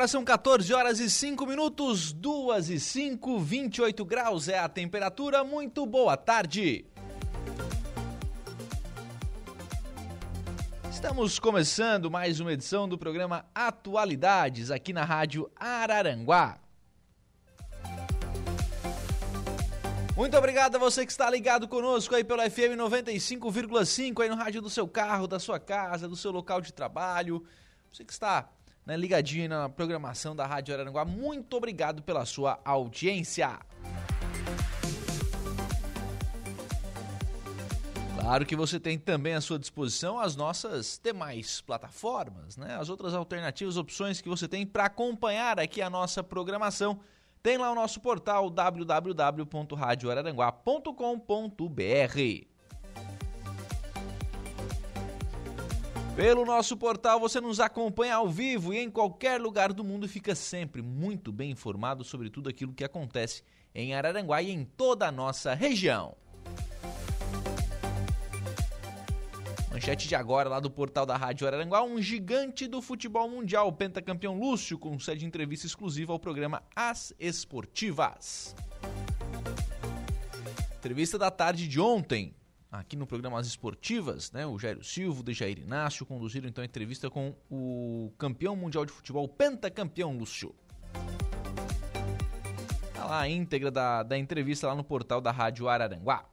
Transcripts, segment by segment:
Agora são 14 horas e 5 minutos, 2 e 5, 28 graus é a temperatura. Muito boa tarde. Estamos começando mais uma edição do programa Atualidades aqui na Rádio Araranguá. Muito obrigado a você que está ligado conosco aí pelo FM 95,5 aí no rádio do seu carro, da sua casa, do seu local de trabalho. Você que está né, ligadinho na programação da Rádio Araranguá. Muito obrigado pela sua audiência. Claro que você tem também à sua disposição as nossas demais plataformas, né? As outras alternativas, opções que você tem para acompanhar aqui a nossa programação. Tem lá o nosso portal www.radioararanguá.com.br. Pelo nosso portal você nos acompanha ao vivo e em qualquer lugar do mundo fica sempre muito bem informado sobre tudo aquilo que acontece em Araranguá e em toda a nossa região. Manchete de agora lá do portal da Rádio Araranguá, um gigante do futebol mundial, o pentacampeão Lúcio, concede entrevista exclusiva ao programa As Esportivas. Entrevista da tarde de ontem, aqui no programa As Esportivas, né? O Jairo Silva, o Dejair Inácio conduziram então a entrevista com o campeão mundial de futebol, pentacampeão Lúcio. Tá lá a íntegra da, da entrevista lá no portal da Rádio Araranguá.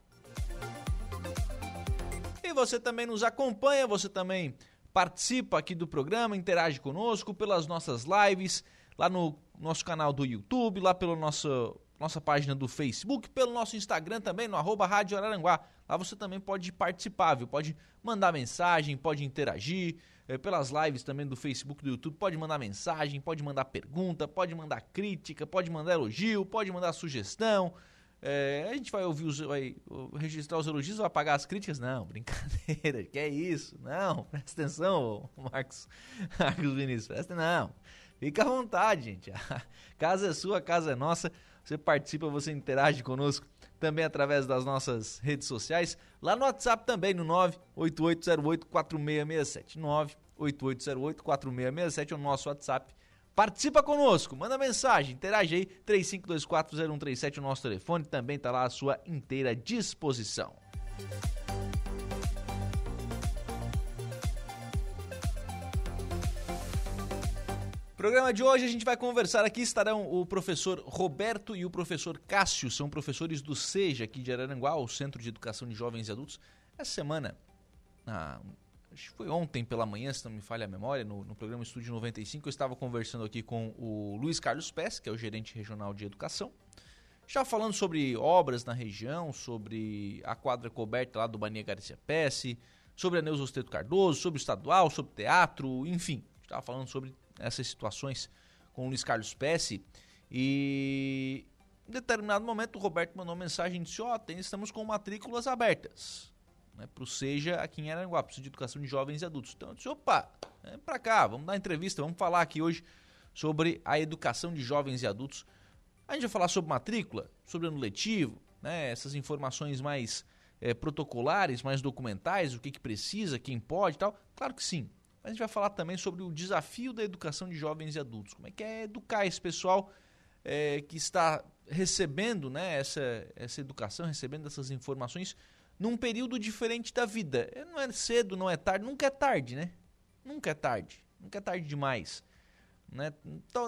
E você também nos acompanha, você também participa aqui do programa, interage conosco pelas nossas lives, lá no nosso canal do YouTube, lá pelo nosso nossa página do Facebook, pelo nosso Instagram também, no arroba Rádio Araranguá. Lá você também pode participar, viu? Pode mandar mensagem, pode interagir. É, pelas lives também do Facebook, do YouTube, pode mandar mensagem, pode mandar pergunta, pode mandar crítica, pode mandar elogio, pode mandar sugestão. É, a gente vai ouvir os, vai registrar os elogios, vai apagar as críticas? Não, brincadeira, que é isso? Não, presta atenção, Marcos, Marcos Vinícius, presta não. Fica à vontade, gente. A casa é sua, a casa é nossa. Você participa, você interage conosco também através das nossas redes sociais. Lá no WhatsApp também, no 98808-4667. 98808-4667 é o nosso WhatsApp. Participa conosco, manda mensagem, interage aí, 35240137, o nosso telefone também está lá à sua inteira disposição. Programa de hoje a gente vai conversar. Aqui, estarão o professor Roberto e o professor Cássio, são professores do SEJA aqui de Araranguá, o Centro de Educação de Jovens e Adultos. Essa semana, acho que foi ontem pela manhã, se não me falha a memória, no, no programa Estúdio 95, eu estava conversando aqui com o Luiz Carlos Pes, que é o gerente regional de educação, já falando sobre obras na região, sobre a quadra coberta lá do Bania Garcia Pesce, sobre a Neuza Osteto Cardoso, sobre o estadual, sobre teatro, enfim, estava falando sobre essas situações com o Luiz Carlos Pesce e em determinado momento o Roberto mandou uma mensagem e disse, ó, oh, estamos com matrículas abertas né, para o SEJA aqui em Aranguá, para de educação de jovens e adultos. Então eu disse, opa, é para cá, vamos dar entrevista, vamos falar aqui hoje sobre a educação de jovens e adultos. A gente vai falar sobre matrícula, sobre ano letivo, né, essas informações mais é, protocolares, mais documentais, o que, que precisa, quem pode e tal. Claro que sim, a gente vai falar também sobre o desafio da educação de jovens e adultos. Como é que é educar esse pessoal é, que está recebendo né, essa, essa educação, recebendo essas informações num período diferente da vida. É, não é cedo, não é tarde, nunca é tarde, né? Nunca é tarde, nunca é tarde demais. Né?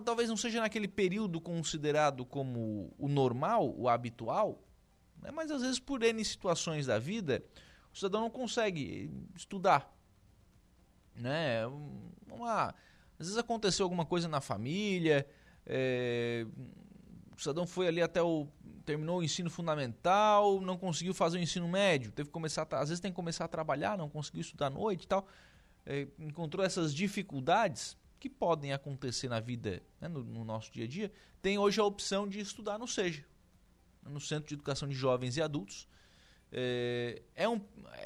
Talvez não seja naquele período considerado como o normal, o habitual, Né? Mas às vezes, por N situações da vida, o cidadão não consegue estudar. Né? Lá. Às vezes aconteceu alguma coisa na família, é, o cidadão foi ali até o. terminou o ensino fundamental, não conseguiu fazer o ensino médio, teve que começar. A, às vezes tem que começar a trabalhar, não conseguiu estudar à noite e tal. É, encontrou essas dificuldades que podem acontecer na vida, né, no, no, nosso dia a dia, tem hoje a opção de estudar no SEJA, no Centro de Educação de Jovens e Adultos. É, é, um,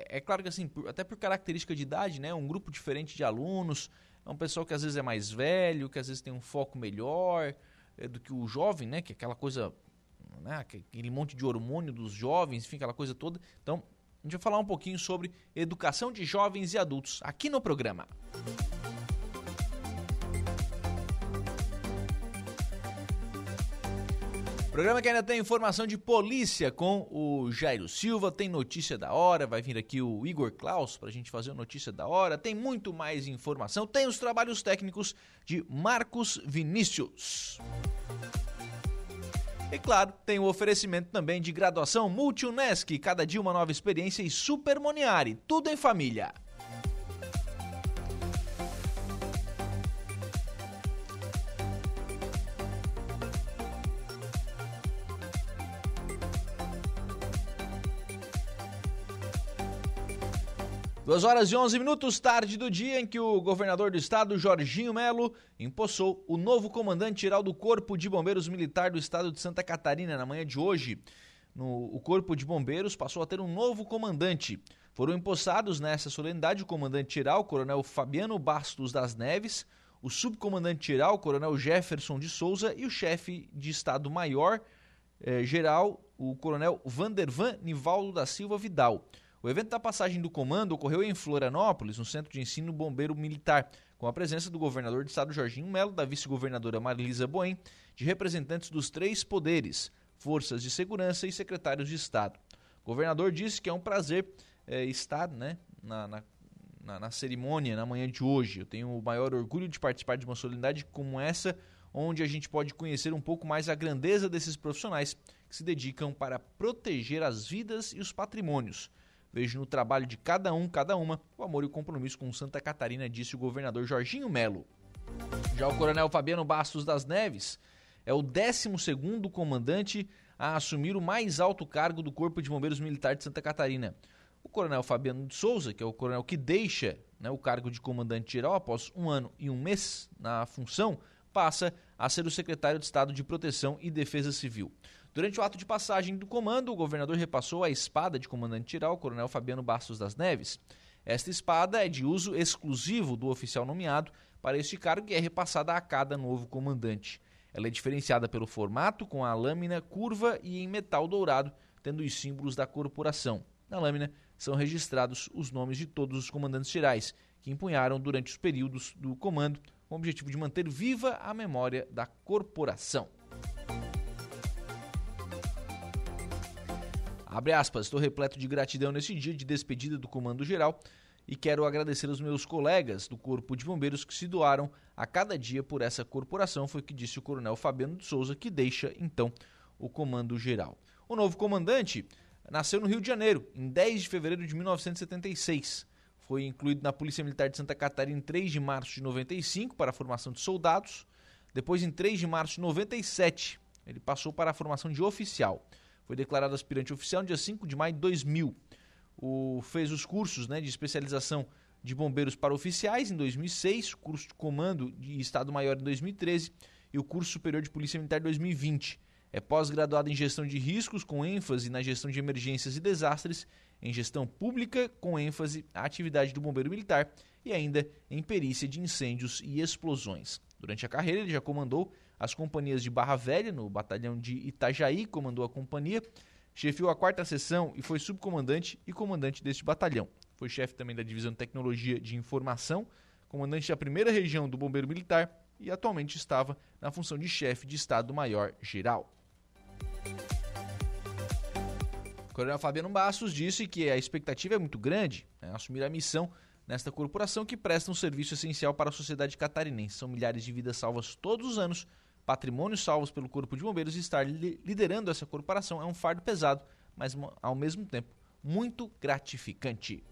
é claro que assim, por, até por característica de idade, né, um grupo diferente de alunos, é um pessoal que às vezes é mais velho, que às vezes tem um foco melhor, é, do que o jovem, né? Que é aquela coisa, né? aquele monte de hormônio dos jovens, enfim, aquela coisa toda. Então, a gente vai falar um pouquinho sobre educação de jovens e adultos aqui no programa. Programa que ainda tem informação de polícia com o Jairo Silva, tem notícia da hora, vai vir aqui o Igor Klaus para a gente fazer a notícia da hora, tem muito mais informação, tem os trabalhos técnicos de Marcos Vinícius. E claro, tem o oferecimento também de graduação Multi-UNESC, cada dia uma nova experiência e Super Moniari, tudo em família. Duas horas e 11 minutos tarde do dia em que o governador do estado, Jorginho Melo, empossou o novo comandante-geral do Corpo de Bombeiros Militar do estado de Santa Catarina na manhã de hoje. No, o Corpo de Bombeiros passou a ter um novo comandante. Foram empossados nessa solenidade o comandante-geral, Coronel Fabiano Bastos das Neves, o subcomandante-geral, Coronel Jefferson de Souza e o chefe de Estado-Maior eh, o Coronel Vandervan Nivaldo da Silva Vidal. O evento da passagem do comando ocorreu em Florianópolis, no Centro de Ensino Bombeiro Militar, com a presença do governador de estado Jorginho Melo, da vice-governadora Marilisa Boen, de representantes dos três poderes, forças de segurança e secretários de Estado. O governador disse que é um prazer é, estar né, na, na, na, na cerimônia na manhã de hoje. Eu tenho o maior orgulho de participar de uma solenidade como essa, onde a gente pode conhecer um pouco mais a grandeza desses profissionais que se dedicam para proteger as vidas e os patrimônios Vejo no trabalho de cada um, cada uma, o amor e o compromisso com Santa Catarina, disse o governador Jorginho Melo. Já o coronel Fabiano Bastos das Neves é o 12 comandante a assumir o mais alto cargo do Corpo de Bombeiros Militar de Santa Catarina. O coronel Fabiano de Souza, que é o coronel que deixa né, o cargo de comandante-geral após um ano e um mês na função, passa a ser o secretário de Estado de Proteção e Defesa Civil. Durante o ato de passagem do comando, o governador repassou a espada de comandante-geral, coronel Fabiano Bastos das Neves. Esta espada é de uso exclusivo do oficial nomeado para este cargo e é repassada a cada novo comandante. Ela é diferenciada pelo formato, com a lâmina curva e em metal dourado, tendo os símbolos da corporação. Na lâmina são registrados os nomes de todos os comandantes gerais que empunharam durante os períodos do comando, com o objetivo de manter viva a memória da corporação. Abre aspas, estou repleto de gratidão nesse dia de despedida do Comando Geral e quero agradecer aos meus colegas do Corpo de Bombeiros que se doaram a cada dia por essa corporação, foi o que disse o Coronel Fabiano de Souza, que deixa então o Comando Geral. O novo comandante nasceu no Rio de Janeiro, em 10 de fevereiro de 1976. Foi incluído na Polícia Militar de Santa Catarina em 3 de março de 95 para a formação de soldados. Depois, em 3 de março de 97, ele passou para a formação de oficial. Foi declarado aspirante oficial no dia 5 de maio de 2000. O, fez os cursos né, de especialização de bombeiros para oficiais em 2006, curso de comando de Estado-Maior em 2013 e o curso superior de Polícia Militar em 2020. É pós-graduado em gestão de riscos, com ênfase na gestão de emergências e desastres, em gestão pública, com ênfase à atividade do bombeiro militar e ainda em perícia de incêndios e explosões. Durante a carreira, ele já comandou as companhias de Barra Velha, no batalhão de Itajaí, comandou a companhia, chefiou a quarta seção e foi subcomandante e comandante deste batalhão. Foi chefe também da divisão de tecnologia de informação, comandante da primeira região do Bombeiro Militar e atualmente estava na função de chefe de Estado-Maior Geral. O Coronel Fabiano Bastos disse que a expectativa é muito grande né, assumir a missão nesta corporação que presta um serviço essencial para a sociedade catarinense. São milhares de vidas salvas todos os anos patrimônios salvos pelo Corpo de Bombeiros e estar liderando essa corporação é um fardo pesado, mas ao mesmo tempo muito gratificante.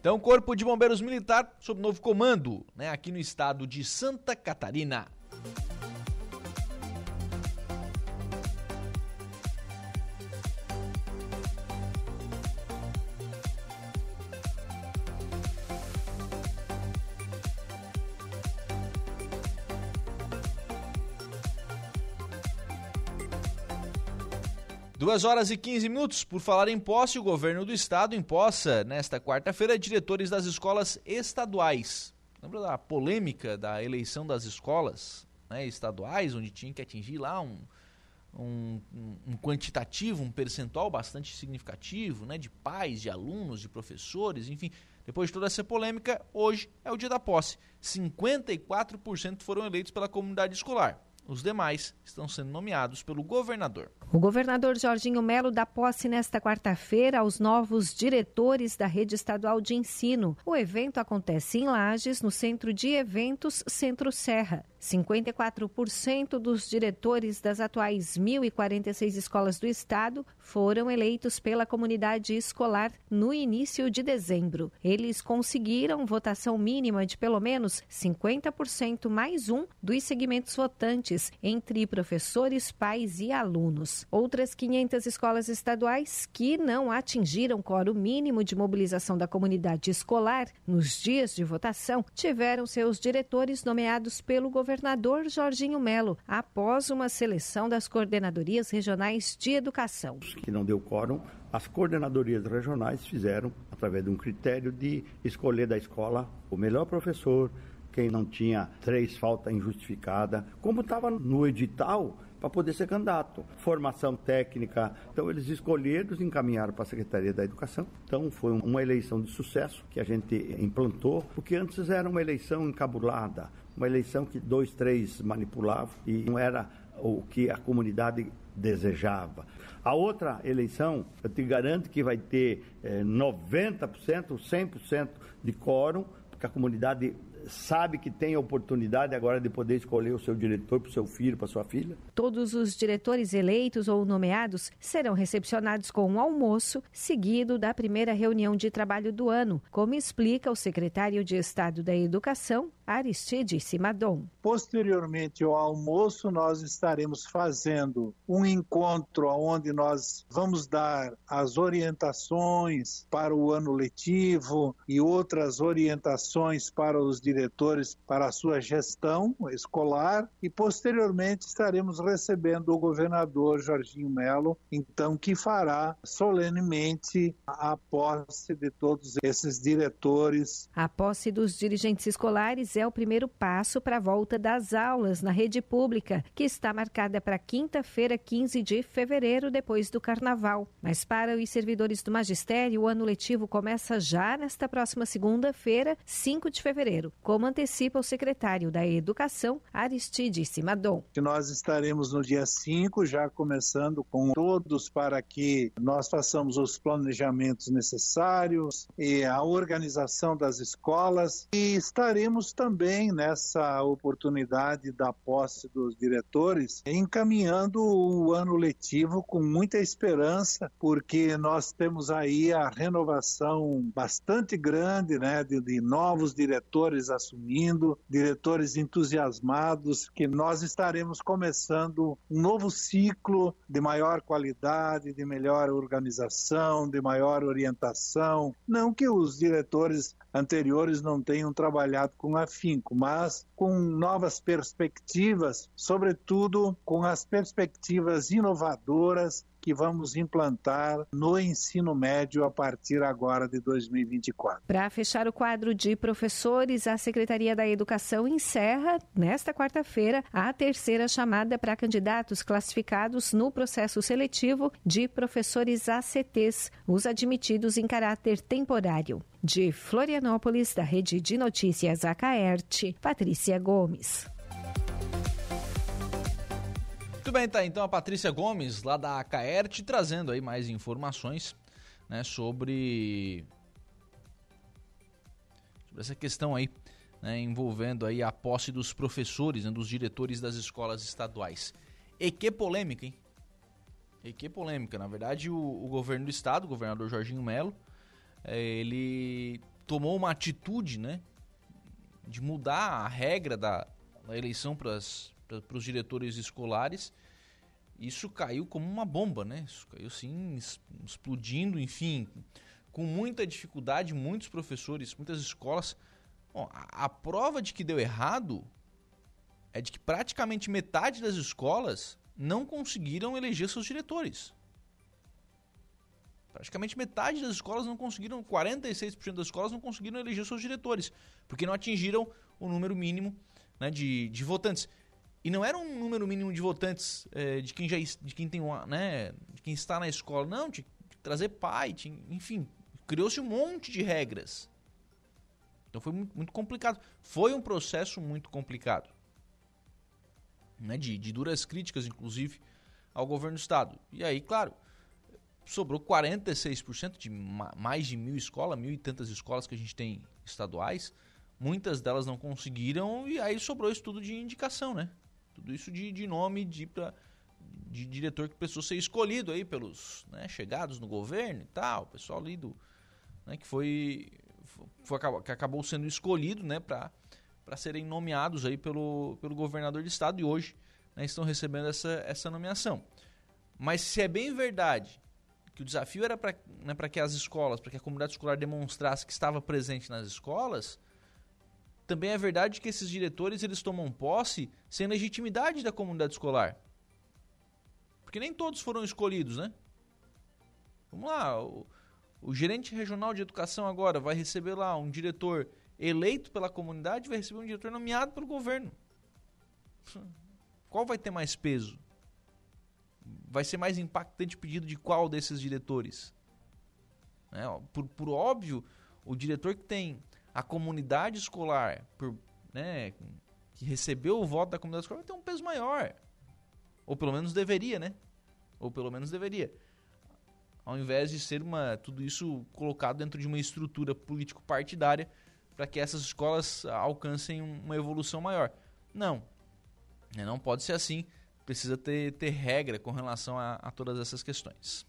Então, Corpo de Bombeiros Militar sob novo comando, né, aqui no estado de Santa Catarina. Duas horas e 15 minutos. Por falar em posse, o governo do estado empossa nesta quarta-feira diretores das escolas estaduais. Lembra da polêmica da eleição das escolas né, estaduais, onde tinha que atingir lá um, um, um, quantitativo, um percentual bastante significativo né, de pais, de alunos, de professores, enfim. Depois de toda essa polêmica, hoje é o dia da posse. 54% foram eleitos pela comunidade escolar. Os demais estão sendo nomeados pelo governador. O governador Jorginho Melo dá posse nesta quarta-feira aos novos diretores da rede estadual de ensino. O evento acontece em Lages, no Centro de Eventos Centro Serra. 54% dos diretores das atuais 1.046 escolas do estado foram eleitos pela comunidade escolar no início de dezembro. Eles conseguiram votação mínima de pelo menos 50% mais um dos segmentos votantes entre professores, pais e alunos. Outras 500 escolas estaduais que não atingiram quórum mínimo de mobilização da comunidade escolar nos dias de votação tiveram seus diretores nomeados pelo governador Jorginho Melo após uma seleção das coordenadorias regionais de educação. Que não deu quórum, as coordenadorias regionais fizeram, através de um critério de escolher da escola o melhor professor, quem não tinha três falta injustificada, como estava no edital para poder ser candidato. Formação técnica. Então, eles escolheram encaminharam para a Secretaria da Educação. Então, foi uma eleição de sucesso que a gente implantou, porque antes era uma eleição encabulada, uma eleição que dois, três manipulavam e não era o que a comunidade desejava. A outra eleição, eu te garanto que vai ter é, 90%, 100% de quórum, porque a comunidade sabe que tem a oportunidade agora de poder escolher o seu diretor para o seu filho, para sua filha? Todos os diretores eleitos ou nomeados serão recepcionados com um almoço, seguido da primeira reunião de trabalho do ano, como explica o secretário de Estado da Educação, Aristide Simadon. Posteriormente ao almoço, nós estaremos fazendo um encontro onde nós vamos dar as orientações para o ano letivo e outras orientações para os diretores para a sua gestão escolar e posteriormente estaremos recebendo o governador Jorginho Melo, então que fará solenemente a posse de todos esses diretores. A posse dos dirigentes escolares é o primeiro passo para a volta das aulas na rede pública, que está marcada para quinta-feira, 15 de fevereiro, depois do carnaval. Mas para os servidores do magistério, o ano letivo começa já nesta próxima segunda-feira, 5 de fevereiro, como antecipa o secretário da Educação, Aristide Simadon. Nós estaremos no dia 5, já começando com todos para que nós façamos os planejamentos necessários e a organização das escolas e estaremos também também nessa oportunidade da posse dos diretores, encaminhando o ano letivo com muita esperança, porque nós temos aí a renovação bastante grande, né, de, de novos diretores assumindo, diretores entusiasmados, que nós estaremos começando um novo ciclo de maior qualidade, de melhor organização, de maior orientação. Não que os diretores anteriores não tenham trabalhado com afinco, mas com novas perspectivas, sobretudo com as perspectivas inovadoras que vamos implantar no ensino médio a partir agora de 2024. Para fechar o quadro de professores, a Secretaria da Educação encerra, nesta quarta-feira, a terceira chamada para candidatos classificados no processo seletivo de professores ACTs, os admitidos em caráter temporário. De Florianópolis, da Rede de Notícias Acaerte, Patrícia Gomes. Muito bem, tá. Então a Patrícia Gomes, lá da Acaerte, trazendo aí mais informações né, sobre, sobre essa questão aí, né, envolvendo aí a posse dos professores, né, dos diretores das escolas estaduais. E que polêmica, hein? E que polêmica. Na verdade, o, o governo do estado, o governador Jorginho Melo, é, ele tomou uma atitude, né? De mudar a regra da, da eleição para os diretores escolares. Isso caiu como uma bomba, né? Isso caiu assim, explodindo, enfim, com muita dificuldade, muitos professores, muitas escolas. Bom, a, a prova de que deu errado é de que praticamente metade das escolas não conseguiram eleger seus diretores. Praticamente metade das escolas não conseguiram, 46% das escolas não conseguiram eleger seus diretores, porque não atingiram o número mínimo né, de, de votantes. E não era um número mínimo de votantes é, de quem já de quem tem uma, né, de quem está na escola, não, de, de trazer pai, de, enfim, criou-se um monte de regras. Então foi muito, complicado. Foi um processo muito complicado né, de, de duras críticas, inclusive, ao governo do estado. E aí, claro, sobrou 46% de mais de mil escolas, mil e tantas escolas que a gente tem estaduais. Muitas delas não conseguiram e aí sobrou isso tudo de indicação, né? Tudo isso de, de nome de, pra, de diretor que precisou ser escolhido aí pelos né, chegados no governo e tal, o pessoal ali do, né, que foi, foi, que acabou sendo escolhido, né, para serem nomeados aí pelo, pelo governador de estado e hoje né, estão recebendo essa, essa nomeação. Mas se é bem verdade que o desafio era para né, que as escolas, para que a comunidade escolar demonstrasse que estava presente nas escolas, também é verdade que esses diretores eles tomam posse sem legitimidade da comunidade escolar. Porque nem todos foram escolhidos, né? Vamos lá, o, o gerente regional de educação agora vai receber lá um diretor eleito pela comunidade vai receber um diretor nomeado pelo governo. Qual vai ter mais peso? Vai ser mais impactante o pedido de qual desses diretores? É, por, por óbvio, o diretor que tem a comunidade escolar, por, né, que recebeu o voto da comunidade escolar, ter um peso maior. Ou pelo menos deveria, né? Ou pelo menos deveria. Ao invés de ser uma, tudo isso colocado dentro de uma estrutura político-partidária para que essas escolas alcancem uma evolução maior. Não, não pode ser assim. Precisa ter, ter regra com relação a, a todas essas questões.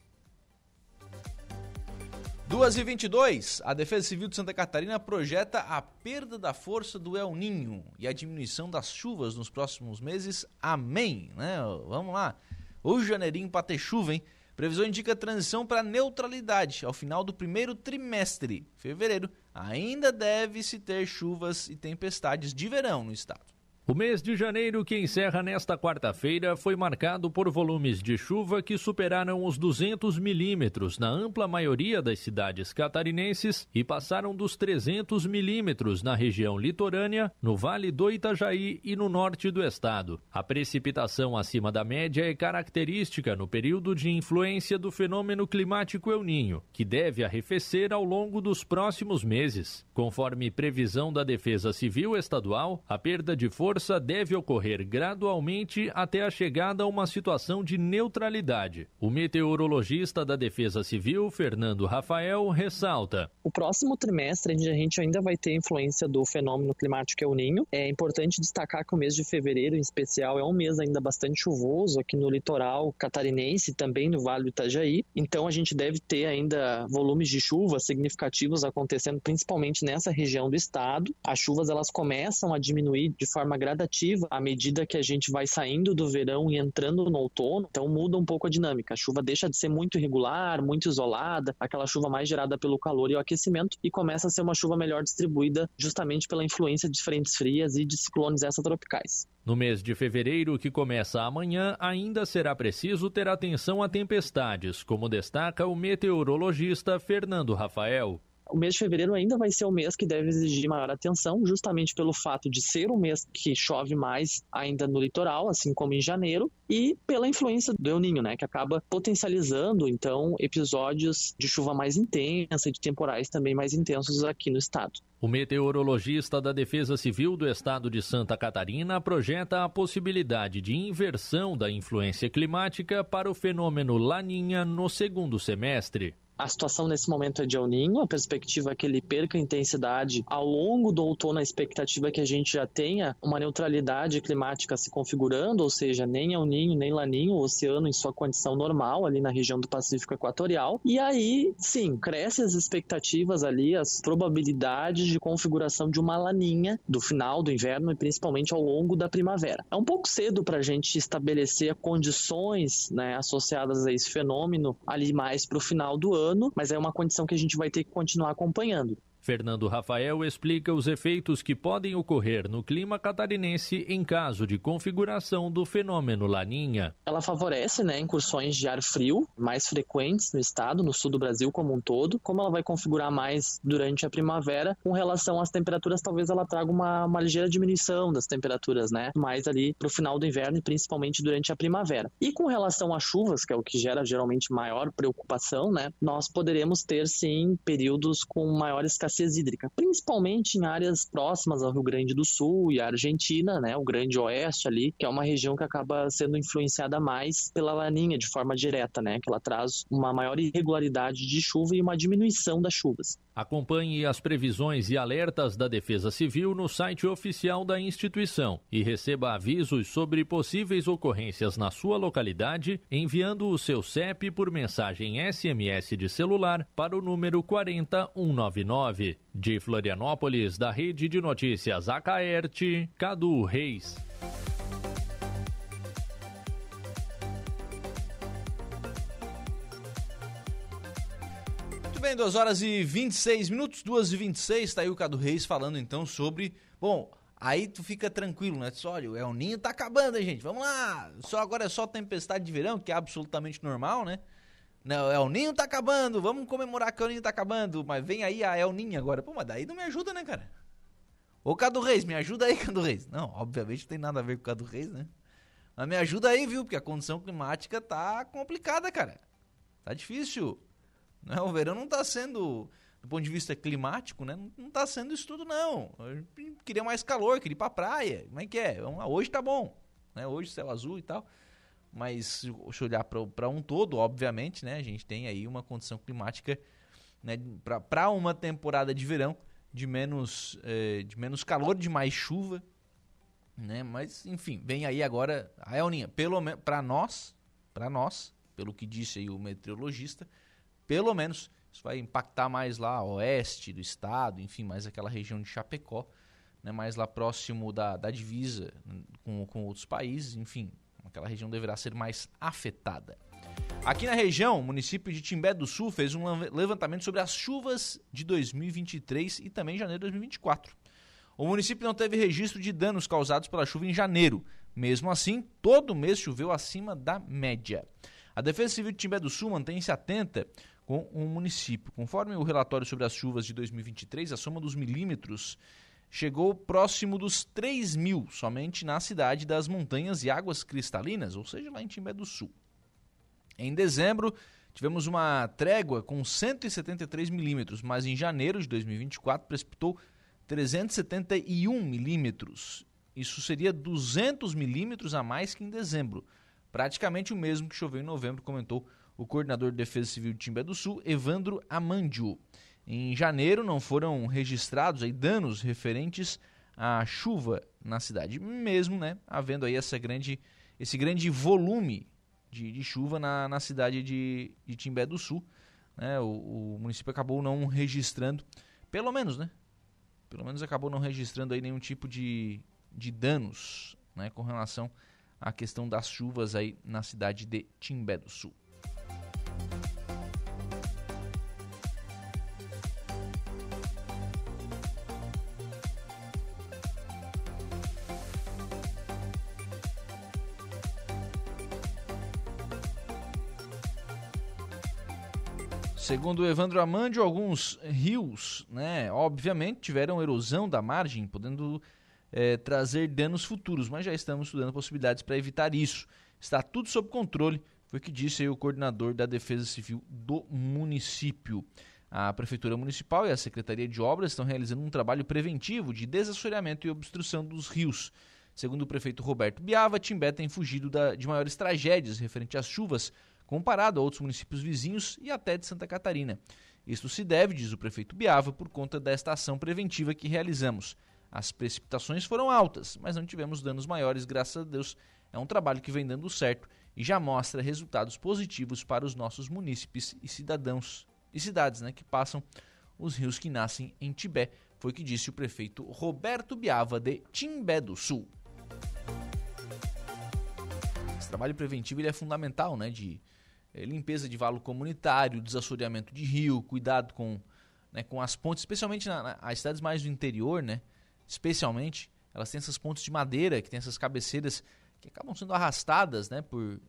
2 e 22 a Defesa Civil de Santa Catarina projeta a perda da força do El Ninho e a diminuição das chuvas nos próximos meses. Amém, né? Vamos lá. O janeirinho para ter chuva, hein? Previsão indica transição para neutralidade ao final do primeiro trimestre, fevereiro. Ainda deve-se ter chuvas e tempestades de verão no estado. O mês de janeiro, que encerra nesta quarta-feira, foi marcado por volumes de chuva que superaram os 200 milímetros na ampla maioria das cidades catarinenses e passaram dos 300 milímetros na região litorânea, no Vale do Itajaí e no norte do estado. A precipitação acima da média é característica no período de influência do fenômeno climático El Ninho, que deve arrefecer ao longo dos próximos meses. Conforme previsão da Defesa Civil Estadual, a perda de força força deve ocorrer gradualmente até a chegada a uma situação de neutralidade. O meteorologista da Defesa Civil, Fernando Rafael, ressalta: O próximo trimestre a gente ainda vai ter influência do fenômeno climático El Ninho. É importante destacar que o mês de fevereiro, em especial, é um mês ainda bastante chuvoso aqui no litoral catarinense, também no Vale do Itajaí. Então a gente deve ter ainda volumes de chuva significativos acontecendo principalmente nessa região do estado. As chuvas elas começam a diminuir de forma gradativa gradativa à medida que a gente vai saindo do verão e entrando no outono, então muda um pouco a dinâmica. A chuva deixa de ser muito irregular, muito isolada, aquela chuva mais gerada pelo calor e o aquecimento, e começa a ser uma chuva melhor distribuída justamente pela influência de frentes frias e de ciclones extratropicais. No mês de fevereiro, que começa amanhã, ainda será preciso ter atenção a tempestades, como destaca o meteorologista Fernando Rafael o mês de fevereiro ainda vai ser o mês que deve exigir maior atenção, justamente pelo fato de ser o mês que chove mais ainda no litoral, assim como em janeiro, e pela influência do El Ninho, né, que acaba potencializando então episódios de chuva mais intensa e de temporais também mais intensos aqui no estado. O meteorologista da Defesa Civil do Estado de Santa Catarina projeta a possibilidade de inversão da influência climática para o fenômeno Laninha no segundo semestre. A situação nesse momento é de El Ninho, a perspectiva é que ele perca intensidade ao longo do outono, a expectativa é que a gente já tenha uma neutralidade climática se configurando, ou seja, nem El Ninho nem Laninho, o oceano em sua condição normal ali na região do Pacífico Equatorial. E aí, sim, crescem as expectativas ali, as probabilidades de configuração de uma laninha do final do inverno e principalmente ao longo da primavera. É um pouco cedo para a gente estabelecer condições né, associadas a esse fenômeno ali mais para o final do ano, mas é uma condição que a gente vai ter que continuar acompanhando. Fernando Rafael explica os efeitos que podem ocorrer no clima catarinense em caso de configuração do fenômeno Laninha. Ela favorece né, incursões de ar frio mais frequentes no estado, no sul do Brasil como um todo. Como ela vai configurar mais durante a primavera, com relação às temperaturas, talvez ela traga uma, uma ligeira diminuição das temperaturas, né? Mais ali para o final do inverno e principalmente durante a primavera. E com relação às chuvas, que é o que gera geralmente maior preocupação, né? Nós poderemos ter sim períodos com maior escassez escassez hídrica, principalmente em áreas próximas ao Rio Grande do Sul e à Argentina, né, o Grande Oeste ali, que é uma região que acaba sendo influenciada mais pela laninha de forma direta, né, que ela traz uma maior irregularidade de chuva e uma diminuição das chuvas. Acompanhe as previsões e alertas da Defesa Civil no site oficial da instituição e receba avisos sobre possíveis ocorrências na sua localidade enviando o seu CEP por mensagem SMS de celular para o número 40199. De Florianópolis, da Rede de Notícias Acaerte, Cadu Reis. Muito bem, 2 horas e 26 minutos, 2 e 26, tá aí o Cadu Reis falando então sobre. Bom, aí tu fica tranquilo, né? Só, olha, o El Ninho tá acabando, hein, gente? Vamos lá! Só agora é só tempestade de verão, que é absolutamente normal, né? Não, El Ninho tá acabando, vamos comemorar que o El Ninho tá acabando, mas vem aí a El Ninho agora. Pô, mas daí não me ajuda, né, cara? Ô, Cadu Reis, me ajuda aí, Cadu Reis. Não, obviamente não tem nada a ver com o Cadu Reis, né? Mas me ajuda aí, viu? Porque a condição climática tá complicada, cara. Tá difícil. Né? O verão não está sendo, do ponto de vista climático, né? não está sendo isso tudo, não. Eu queria mais calor, queria ir para praia. Como é que é? Hoje tá bom. Né? Hoje céu azul e tal. Mas se olhar para um todo, obviamente, né? a gente tem aí uma condição climática né? para uma temporada de verão de menos, eh, de menos calor, de mais chuva. Né? Mas, enfim, vem aí agora a Elninha. Pelo para nós, para nós, pelo que disse aí o meteorologista, pelo menos isso vai impactar mais lá oeste do estado, enfim, mais aquela região de Chapecó, né, mais lá próximo da, da divisa com, com outros países, enfim, aquela região deverá ser mais afetada. Aqui na região, o município de Timbé do Sul fez um levantamento sobre as chuvas de 2023 e também janeiro de 2024. O município não teve registro de danos causados pela chuva em janeiro. Mesmo assim, todo mês choveu acima da média. A Defesa Civil de Timbé do Sul mantém-se atenta com o município. Conforme o relatório sobre as chuvas de 2023, a soma dos milímetros chegou próximo dos 3 mil, somente na cidade das Montanhas e Águas Cristalinas, ou seja, lá em Timbé do Sul. Em dezembro, tivemos uma trégua com 173 milímetros, mas em janeiro de 2024 precipitou 371 milímetros. Isso seria 200 milímetros a mais que em dezembro. Praticamente o mesmo que choveu em novembro, comentou o coordenador de Defesa Civil de Timbé do Sul, Evandro Amandio. Em janeiro não foram registrados aí danos referentes à chuva na cidade, mesmo né, havendo aí essa grande, esse grande volume de, de chuva na, na cidade de, de Timbé do Sul. Né, o, o município acabou não registrando, pelo menos, né? Pelo menos acabou não registrando aí nenhum tipo de, de danos né, com relação à questão das chuvas aí na cidade de Timbé do Sul. Segundo Evandro Amandio, alguns rios, né, obviamente, tiveram erosão da margem, podendo é, trazer danos futuros, mas já estamos estudando possibilidades para evitar isso. Está tudo sob controle, foi o que disse o coordenador da Defesa Civil do município. A Prefeitura Municipal e a Secretaria de Obras estão realizando um trabalho preventivo de desassoreamento e obstrução dos rios. Segundo o prefeito Roberto Biava, Timbé tem fugido da, de maiores tragédias referente às chuvas comparado a outros municípios vizinhos e até de Santa Catarina. Isto se deve, diz o prefeito Biava, por conta desta ação preventiva que realizamos. As precipitações foram altas, mas não tivemos danos maiores, graças a Deus. É um trabalho que vem dando certo e já mostra resultados positivos para os nossos munícipes e cidadãos e cidades né, que passam os rios que nascem em Tibé, foi o que disse o prefeito Roberto Biava de Timbé do Sul. Esse trabalho preventivo ele é fundamental, né, de limpeza de valo comunitário, desassoreamento de rio, cuidado com, né, com as pontes, especialmente nas na, cidades mais do interior, né, especialmente, elas têm essas pontes de madeira, que tem essas cabeceiras que acabam sendo arrastadas, né, por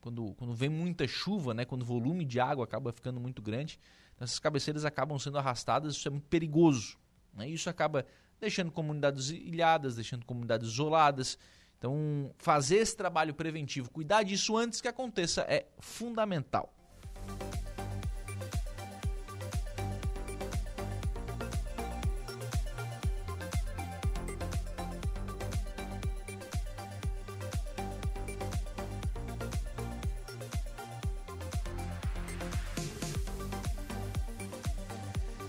quando, quando vem muita chuva, né, quando o volume de água acaba ficando muito grande, então essas cabeceiras acabam sendo arrastadas, isso é muito perigoso. Né, isso acaba deixando comunidades ilhadas, deixando comunidades isoladas. Então, fazer esse trabalho preventivo, cuidar disso antes que aconteça é fundamental.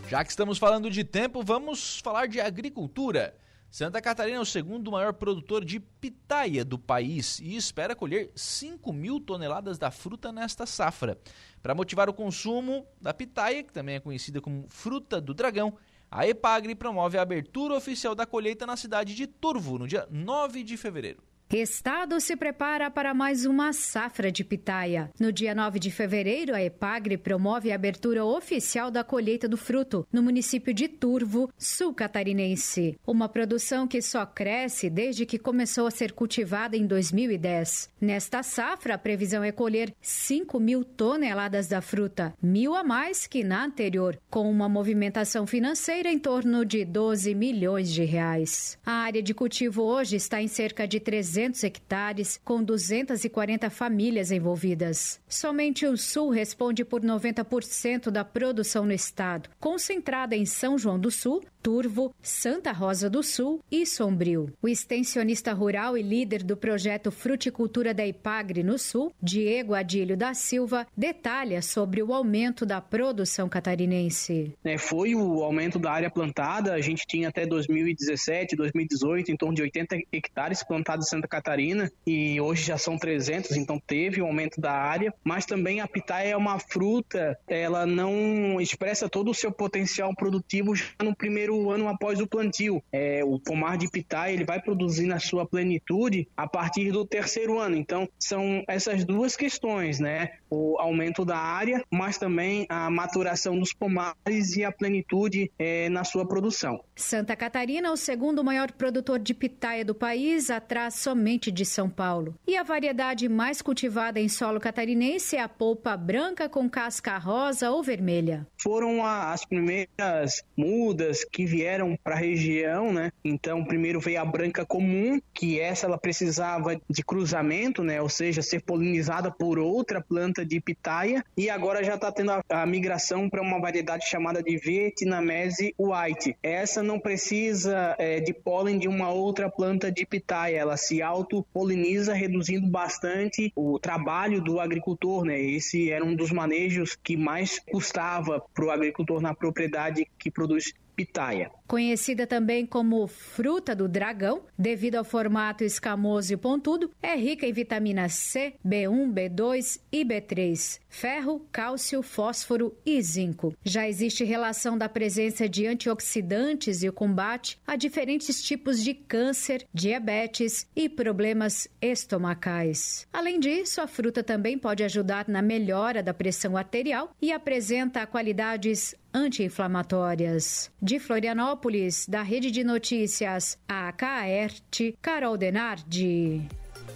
Já que estamos falando de tempo, vamos falar de agricultura. Santa Catarina é o segundo maior produtor de pitaia do país e espera colher 5 mil toneladas da fruta nesta safra. Para motivar o consumo da pitaia, que também é conhecida como fruta do dragão, a Epagre promove a abertura oficial da colheita na cidade de Turvo, no dia 9 de fevereiro. Estado se prepara para mais uma safra de pitaia. No dia 9 de fevereiro, a Epagre promove a abertura oficial da colheita do fruto no município de Turvo, sul catarinense. Uma produção que só cresce desde que começou a ser cultivada em 2010. Nesta safra, a previsão é colher 5 mil toneladas da fruta, mil a mais que na anterior, com uma movimentação financeira em torno de 12 milhões de reais. A área de cultivo hoje está em cerca de 300 200 hectares, com 240 famílias envolvidas. Somente o Sul responde por 90% da produção no estado, concentrada em São João do Sul, Turvo, Santa Rosa do Sul e Sombrio. O extensionista rural e líder do projeto Fruticultura da Ipagre no Sul, Diego Adílio da Silva, detalha sobre o aumento da produção catarinense. É, foi o aumento da área plantada, a gente tinha até 2017, 2018, em torno de 80 hectares plantados em Santa Catarina e hoje já são 300, então teve o um aumento da área, mas também a pitaia é uma fruta, ela não expressa todo o seu potencial produtivo já no primeiro primeiro ano após o plantio. É, o pomar de pitaia ele vai produzir na sua plenitude a partir do terceiro ano. Então, são essas duas questões, né? O aumento da área, mas também a maturação dos pomares e a plenitude é, na sua produção. Santa Catarina, o segundo maior produtor de pitaia do país, atrás somente de São Paulo. E a variedade mais cultivada em solo catarinense é a polpa branca com casca rosa ou vermelha. Foram as primeiras mudas que que vieram para a região, né? Então, primeiro veio a branca comum, que essa ela precisava de cruzamento, né? Ou seja, ser polinizada por outra planta de pitaia, e agora já está tendo a, a migração para uma variedade chamada de Vietnamese white. Essa não precisa é, de pólen de uma outra planta de pitaia, ela se autopoliniza, reduzindo bastante o trabalho do agricultor, né? Esse era um dos manejos que mais custava para o agricultor na propriedade que produz pitaia. Conhecida também como fruta do dragão, devido ao formato escamoso e pontudo, é rica em vitamina C, B1, B2 e B3, ferro, cálcio, fósforo e zinco. Já existe relação da presença de antioxidantes e o combate a diferentes tipos de câncer, diabetes e problemas estomacais. Além disso, a fruta também pode ajudar na melhora da pressão arterial e apresenta qualidades anti-inflamatórias. De Florianópolis, da Rede de Notícias, a Caerte, Carol Denardi.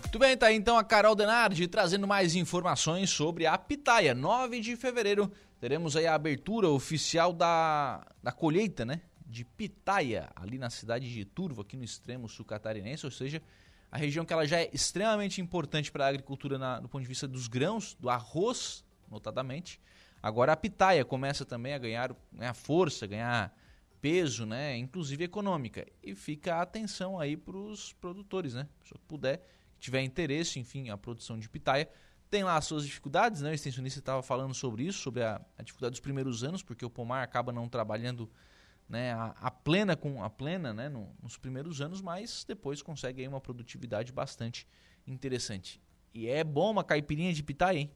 Muito bem, tá aí então a Carol Denardi trazendo mais informações sobre a pitaia. 9 de fevereiro teremos aí a abertura oficial da, da colheita, né? De pitaia, ali na cidade de Turvo, aqui no extremo sul catarinense, ou seja, a região que ela já é extremamente importante para a agricultura na, do ponto de vista dos grãos, do arroz, notadamente. Agora a pitaia começa também a ganhar, ganhar força, ganhar peso, né, inclusive econômica. E fica a atenção aí para os produtores, né? Se puder, tiver interesse, enfim, a produção de pitaia, tem lá as suas dificuldades, né? O extensionista estava falando sobre isso, sobre a, a, dificuldade dos primeiros anos, porque o pomar acaba não trabalhando né, a, a plena com a plena né, no, nos primeiros anos, mas depois consegue aí uma produtividade bastante interessante. E é bom uma caipirinha de pitaia, hein?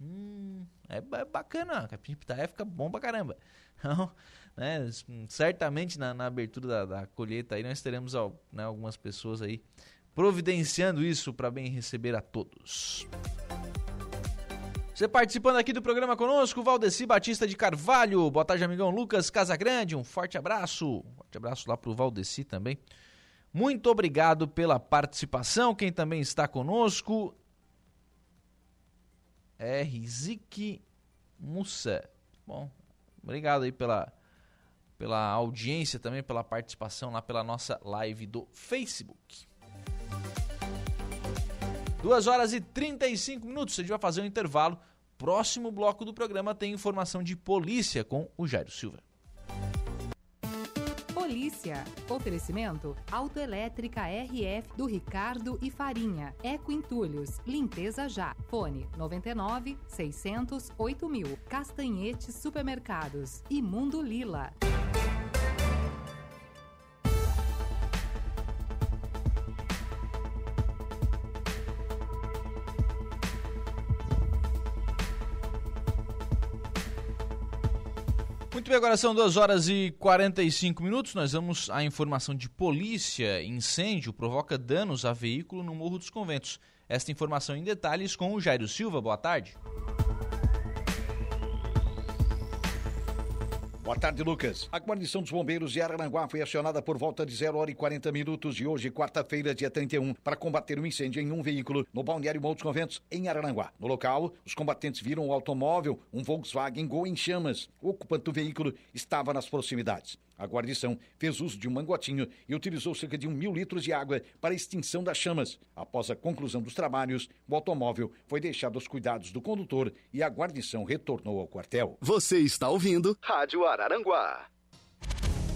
Hum, é, é bacana, a caipirinha de pitaia fica bom pra caramba. Então, né, certamente na, na abertura da, da, colheita aí nós teremos né, algumas pessoas aí providenciando isso para bem receber a todos. Você participando aqui do programa conosco, Valdeci Batista de Carvalho, boa tarde, amigão Lucas Casagrande, um forte abraço, um forte abraço lá pro Valdeci também. Muito obrigado pela participação, quem também está conosco é Rizik Mussa. Bom, obrigado aí pela, pela audiência também, pela participação lá pela nossa live do Facebook. 2 horas e 35 minutos, a gente vai fazer um intervalo. Próximo bloco do programa tem informação de polícia com o Jairo Silva. Polícia. Oferecimento Autoelétrica RF do Ricardo e Farinha. Eco Entulhos. Limpeza já. Fone 99 600 8000. Castanhetes Supermercados. E Mundo Lila. Bem, agora são 2 horas e 45 minutos. Nós vamos à informação de polícia. Incêndio provoca danos a veículo no Morro dos Conventos. Esta informação em detalhes com o Jairo Silva. Boa tarde. Boa tarde, Lucas. A guarnição dos bombeiros de Araranguá foi acionada por volta de 0 hora e 40 minutos de hoje, quarta-feira, dia 31, para combater um incêndio em um veículo no balneário Montes Conventos, em Araranguá. No local, os combatentes viram o automóvel, um Volkswagen Gol em chamas. O ocupante do veículo estava nas proximidades. A guarnição fez uso de um mangotinho e utilizou cerca de um mil litros de água para a extinção das chamas. Após a conclusão dos trabalhos, o automóvel foi deixado aos cuidados do condutor e a guarnição retornou ao quartel. Você está ouvindo Rádio Araranguá.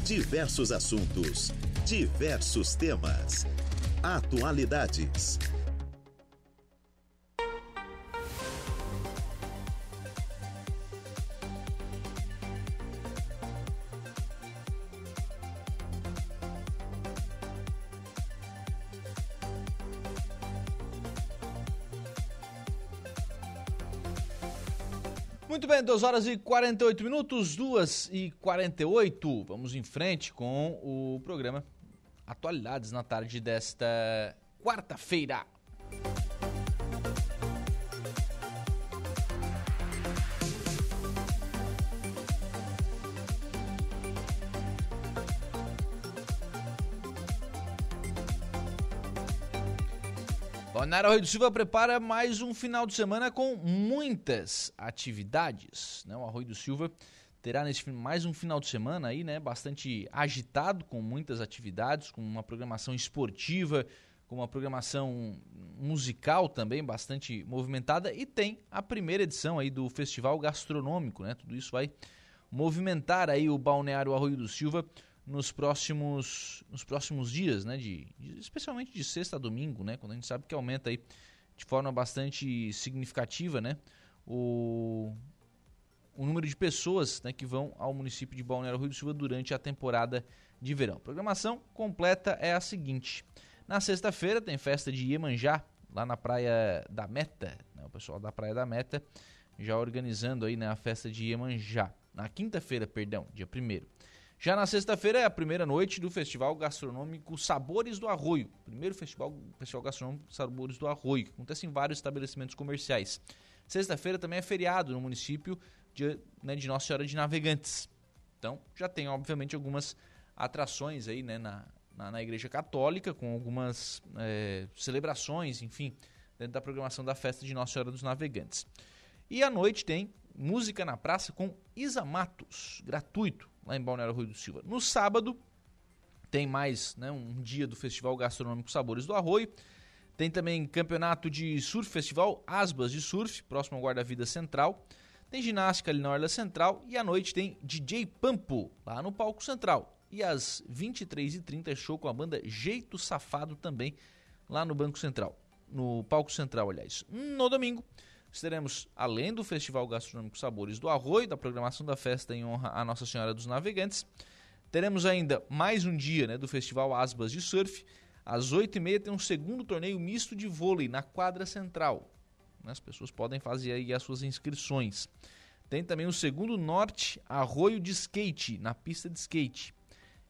Diversos assuntos, diversos temas, atualidades. Muito bem, 2 horas e 48 minutos, 2 e 48. Vamos em frente com o programa Atualidades na tarde desta quarta-feira. Balneário Arroio do Silva prepara mais um final de semana com muitas atividades. Né? O Arroio do Silva terá nesse mais um final de semana aí, né, bastante agitado, com muitas atividades, com uma programação esportiva, com uma programação musical também bastante movimentada e tem a primeira edição aí do Festival Gastronômico, né? Tudo isso vai movimentar aí o Balneário Arroio do Silva nos próximos, nos próximos dias, né? De, especialmente de sexta a domingo, né? Quando a gente sabe que aumenta aí de forma bastante significativa, né? O, o número de pessoas né, que vão ao município de Balneário Rio do Silva durante a temporada de verão. A programação completa é a seguinte: na sexta-feira tem festa de Iemanjá lá na praia da Meta, né, o pessoal da praia da Meta já organizando aí né, a festa de Iemanjá. Na quinta-feira, perdão, dia primeiro já na sexta-feira é a primeira noite do Festival Gastronômico Sabores do Arroio. Primeiro festival, festival Gastronômico Sabores do Arroio, que acontece em vários estabelecimentos comerciais. Sexta-feira também é feriado no município de, né, de Nossa Senhora de Navegantes. Então já tem, obviamente, algumas atrações aí né, na, na, na Igreja Católica, com algumas é, celebrações, enfim, dentro da programação da festa de Nossa Senhora dos Navegantes. E à noite tem música na praça com Isa Matos, gratuito lá em Balneário Rui do Silva. No sábado, tem mais né, um dia do Festival Gastronômico Sabores do Arroio. Tem também campeonato de surf, festival Asbas de Surf, próximo ao Guarda-Vida Central. Tem ginástica ali na Orla Central e à noite tem DJ Pampo, lá no Palco Central. E às 23h30 show com a banda Jeito Safado também, lá no Banco Central. no palco central, aliás. No domingo, teremos, além do Festival Gastronômico Sabores do Arroio, da programação da festa em honra a Nossa Senhora dos Navegantes, teremos ainda mais um dia né, do Festival Asbas de Surf. Às 8h30 tem um segundo torneio misto de vôlei na quadra central. As pessoas podem fazer aí as suas inscrições. Tem também o segundo Norte Arroio de Skate, na pista de skate.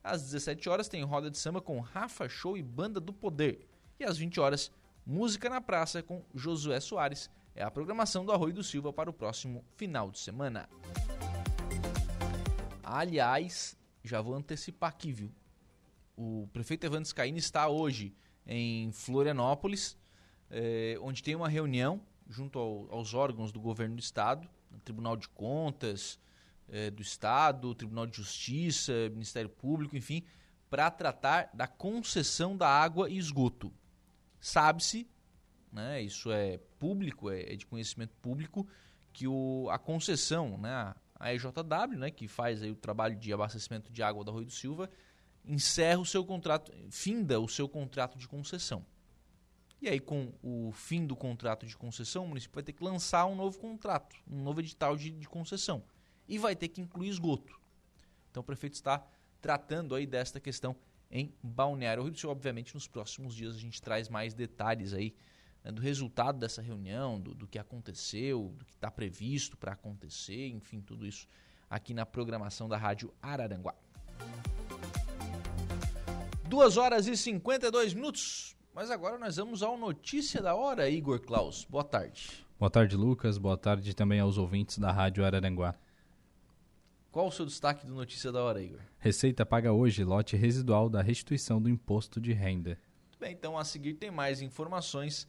Às 17 horas tem roda de samba com Rafa Show e Banda do Poder. E às 20 horas, música na praça com Josué Soares. É a programação do Arroio do Silva para o próximo final de semana. Aliás, já vou antecipar aqui, viu? O prefeito Evandro Scaini está hoje em Florianópolis, eh, onde tem uma reunião junto ao, aos órgãos do governo do estado, Tribunal de Contas eh, do Estado, Tribunal de Justiça, Ministério Público, enfim, para tratar da concessão da água e esgoto. Sabe-se, né, isso é público, é, é de conhecimento público, que o, a concessão, né, a EJW, né, que faz aí o trabalho de abastecimento de água da Rui do Silva, encerra o seu contrato, finda o seu contrato de concessão. E aí, com o fim do contrato de concessão, o município vai ter que lançar um novo contrato, um novo edital de, de concessão. E vai ter que incluir esgoto. Então, o prefeito está tratando aí desta questão em Balneário Rio do Sul. Obviamente, nos próximos dias a gente traz mais detalhes aí né, do resultado dessa reunião, do, do que aconteceu, do que está previsto para acontecer, enfim, tudo isso aqui na programação da Rádio Araranguá. 2 horas e 52 minutos. Mas agora nós vamos ao Notícia da Hora, Igor Klaus. Boa tarde. Boa tarde, Lucas. Boa tarde também aos ouvintes da Rádio Araranguá. Qual o seu destaque do Notícia da Hora, Igor? Receita paga hoje lote residual da restituição do imposto de renda. Muito bem, então a seguir tem mais informações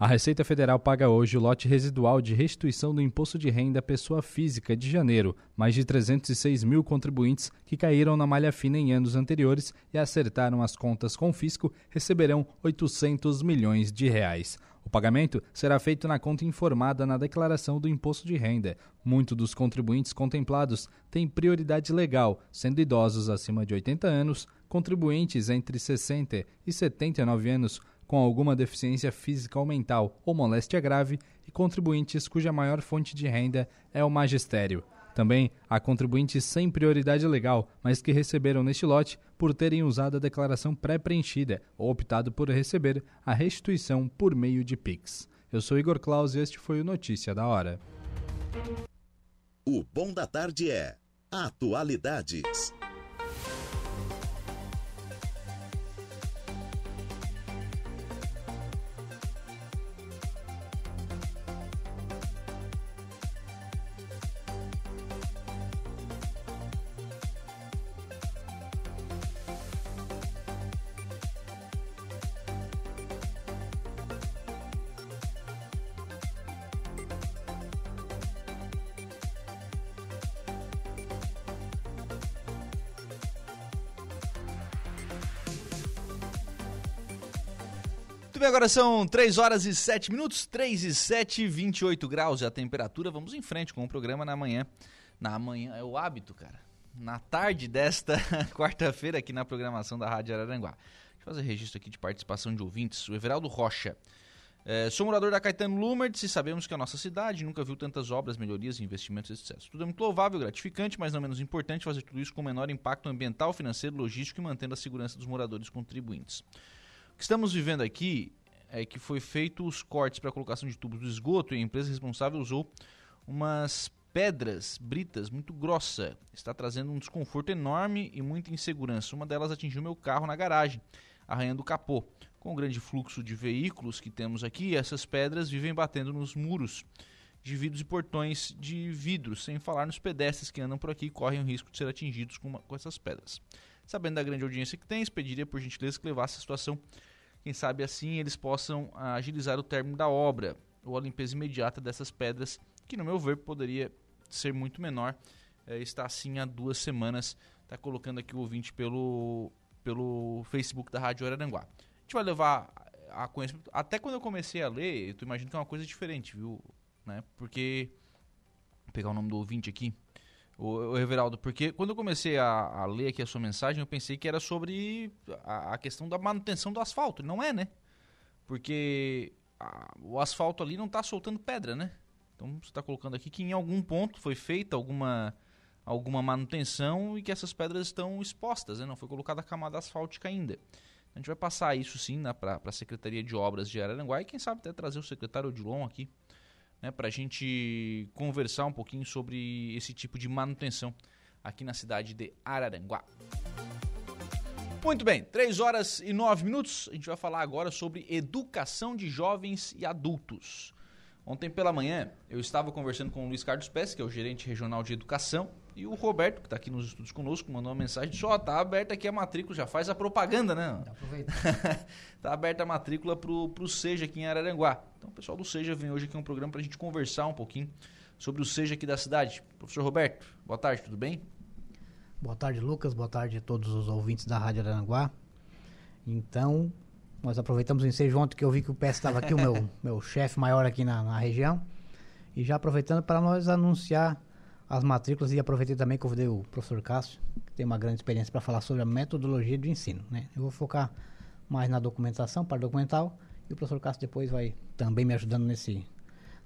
A Receita Federal paga hoje o lote residual de restituição do imposto de renda à pessoa física de janeiro. Mais de 306 mil contribuintes que caíram na malha fina em anos anteriores e acertaram as contas com o fisco receberão 800 milhões de reais. O pagamento será feito na conta informada na declaração do imposto de renda. Muitos dos contribuintes contemplados têm prioridade legal, sendo idosos acima de 80 anos, contribuintes entre 60 e 79 anos com alguma deficiência física ou mental ou moléstia grave e contribuintes cuja maior fonte de renda é o magistério. Também há contribuintes sem prioridade legal, mas que receberam neste lote por terem usado a declaração pré-preenchida ou optado por receber a restituição por meio de Pix. Eu sou Igor Claus e este foi o Notícia da Hora. O Bom da Tarde é Atualidades. Agora são 3 horas e 7 minutos, 3 e 7, 28 graus é a temperatura. Vamos em frente com o programa na manhã. Na manhã, é o hábito, cara. Na tarde desta quarta-feira aqui na programação da Rádio Araranguá. Deixa eu fazer registro aqui de participação de ouvintes. O Everaldo Rocha. É, sou morador da Caetano Lumertz e sabemos que a nossa cidade nunca viu tantas obras, melhorias, investimentos e sucesso. Tudo é muito louvável, gratificante, mas não menos importante fazer tudo isso com o menor impacto ambiental, financeiro, logístico e mantendo a segurança dos moradores contribuintes. O que estamos vivendo aqui é que foi feito os cortes para a colocação de tubos do esgoto e a empresa responsável usou umas pedras, britas, muito grossa. Está trazendo um desconforto enorme e muita insegurança. Uma delas atingiu meu carro na garagem, arranhando o capô. Com o grande fluxo de veículos que temos aqui, essas pedras vivem batendo nos muros de vidros e portões de vidro, sem falar nos pedestres que andam por aqui e correm o risco de ser atingidos com, uma, com essas pedras. Sabendo da grande audiência que tens, pediria por gentileza que levasse a situação Quem sabe assim eles possam agilizar o término da obra ou a limpeza imediata dessas pedras, que no meu ver poderia ser muito menor. É, está assim há duas semanas. Está colocando aqui o ouvinte pelo, pelo Facebook da Rádio Araranguá. A gente vai levar a conhecimento. Até quando eu comecei a ler, eu imagino que é uma coisa diferente, viu? Né? Porque. Vou pegar o nome do ouvinte aqui. O, Everaldo, porque quando eu comecei a, a, ler aqui a sua mensagem, eu pensei que era sobre a, a questão da manutenção do asfalto. Não é, né? Porque a, o asfalto ali não está soltando pedra, né? Então você está colocando aqui que em algum ponto foi feita alguma, alguma manutenção e que essas pedras estão expostas, né? Não foi colocada a camada asfáltica ainda. A gente vai passar isso sim para a Secretaria de Obras de Araranguá e quem sabe até trazer o secretário Odilon aqui né, para a gente conversar um pouquinho sobre esse tipo de manutenção aqui na cidade de Araranguá. Muito bem, 3 horas e 9 minutos. A gente vai falar agora sobre educação de jovens e adultos. Ontem pela manhã eu estava conversando com o Luiz Carlos Pes, que é o gerente regional de educação, e o Roberto, que está aqui nos estudos conosco, mandou uma mensagem: só tá aberta aqui a matrícula, já faz a propaganda, né? Aproveita. tá aberta a matrícula pro, pro Seja aqui em Araranguá. Então o pessoal do Seja vem hoje aqui um programa para a gente conversar um pouquinho sobre o Seja aqui da cidade. Professor Roberto, boa tarde, tudo bem? Boa tarde, Lucas. Boa tarde a todos os ouvintes da Rádio Araranguá. Então, nós aproveitamos o ensejo ontem que eu vi que o PS estava aqui, o meu, meu chefe maior aqui na, na região. E já aproveitando para nós anunciar as matrículas e aproveitei também que eu convidei o professor Cássio, que tem uma grande experiência para falar sobre a metodologia de ensino. Né? Eu vou focar mais na documentação, para documental, e o professor Cássio depois vai também me ajudando nesse,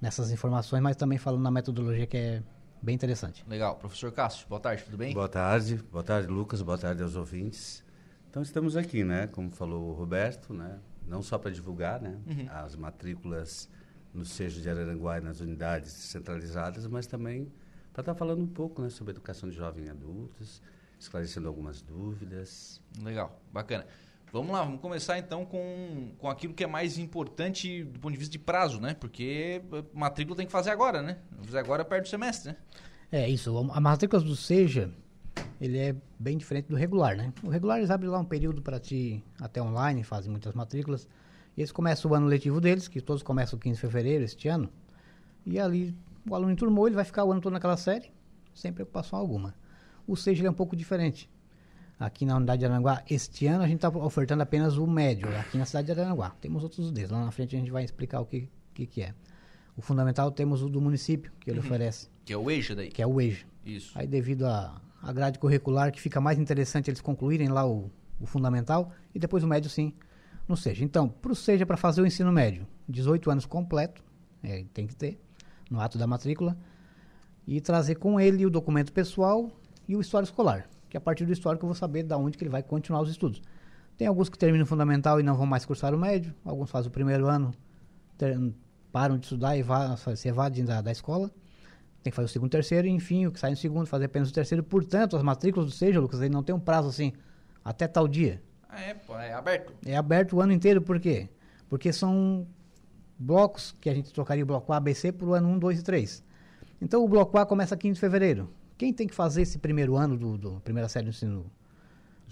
nessas informações, mas também falando na metodologia que é bem interessante. Legal. Professor Cássio, boa tarde, tudo bem? Boa tarde, boa tarde, Lucas, boa tarde aos ouvintes. Então estamos aqui, né, como falou o Roberto, né, não só para divulgar, né, uhum. as matrículas no Sejo de Araranguá e nas unidades centralizadas, mas também para estar tá falando um pouco né, sobre educação de jovens e adultos, esclarecendo algumas dúvidas. Legal, bacana. Vamos lá, vamos começar então com, com aquilo que é mais importante do ponto de vista de prazo, né? Porque matrícula tem que fazer agora, né? Fazer agora perde o semestre, né? É isso. A matrícula do SEJA, ele é bem diferente do regular, né? O regular eles abrem lá um período para ti até online, fazem muitas matrículas. E eles começam o ano letivo deles, que todos começam 15 de fevereiro este ano. E ali o aluno enturmou, ele vai ficar o ano todo naquela série, sem preocupação alguma. O SEJA é um pouco diferente. Aqui na unidade de Aranguá, este ano a gente está ofertando apenas o médio, aqui na cidade de Aranguá. Temos outros deles, lá na frente a gente vai explicar o que, que, que é. O fundamental temos o do município, que ele uhum. oferece. Que é o EJA daí? Que é o EJA. Isso. Aí devido à grade curricular, que fica mais interessante eles concluírem lá o, o fundamental, e depois o médio sim, no SEJA. Então, para o SEJA, para fazer o ensino médio, 18 anos completo, é, tem que ter, no ato da matrícula e trazer com ele o documento pessoal e o histórico escolar, que a partir do histórico eu vou saber da onde que ele vai continuar os estudos. Tem alguns que terminam o fundamental e não vão mais cursar o médio, alguns fazem o primeiro ano, ter, param de estudar e vá, se evadem da, da escola. Tem que fazer o segundo, terceiro, enfim, o que sai no segundo, fazer apenas o terceiro. Portanto, as matrículas do SEJA, Lucas, ele não tem um prazo assim, até tal dia. É, pô, é aberto. É aberto o ano inteiro, por quê? Porque são blocos, que a gente trocaria o bloco A, B, C por ano 1, 2 e 3. Então o bloco A começa 15 de fevereiro. Quem tem que fazer esse primeiro ano do, do primeira série do ensino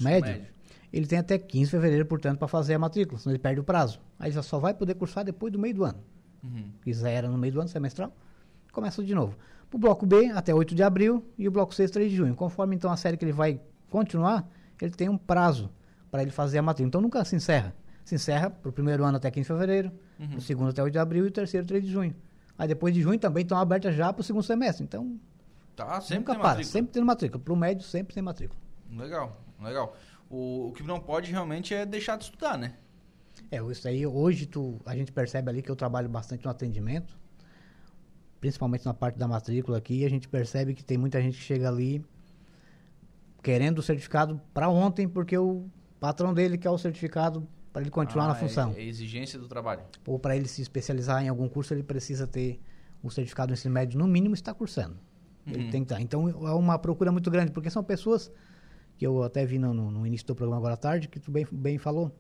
médio, médio, ele tem até 15 de fevereiro, portanto, para fazer a matrícula, senão ele perde o prazo. Aí já só vai poder cursar depois do meio do ano. Uhum. Que já era no meio do ano semestral, começa de novo. O bloco B até 8 de abril e o bloco C 3 de junho. Conforme então a série que ele vai continuar, ele tem um prazo para ele fazer a matrícula. Então nunca se encerra se encerra para o primeiro ano até 15 de fevereiro, uhum. o segundo até 8 de abril e o terceiro 3 de junho. Aí depois de junho também estão abertas já para o segundo semestre. Então, tá, sempre nunca para, matrícula. sempre tem matrícula. Para o médio, sempre tem matrícula. Legal, legal. O, o, que não pode realmente é deixar de estudar, né? É, isso aí, hoje tu, a gente percebe ali que eu trabalho bastante no atendimento, principalmente na parte da matrícula aqui, e a gente percebe que tem muita gente que chega ali querendo o certificado para ontem, porque o patrão dele quer o certificado para ele continuar ah, na função. É, é exigência do trabalho. Ou para ele se especializar em algum curso, ele precisa ter o certificado do ensino médio, no mínimo, está cursando. Uhum. Ele tem que estar. Então, é uma procura muito grande, porque são pessoas que eu até vi no, no início do programa agora à tarde, que tu bem, bem falou,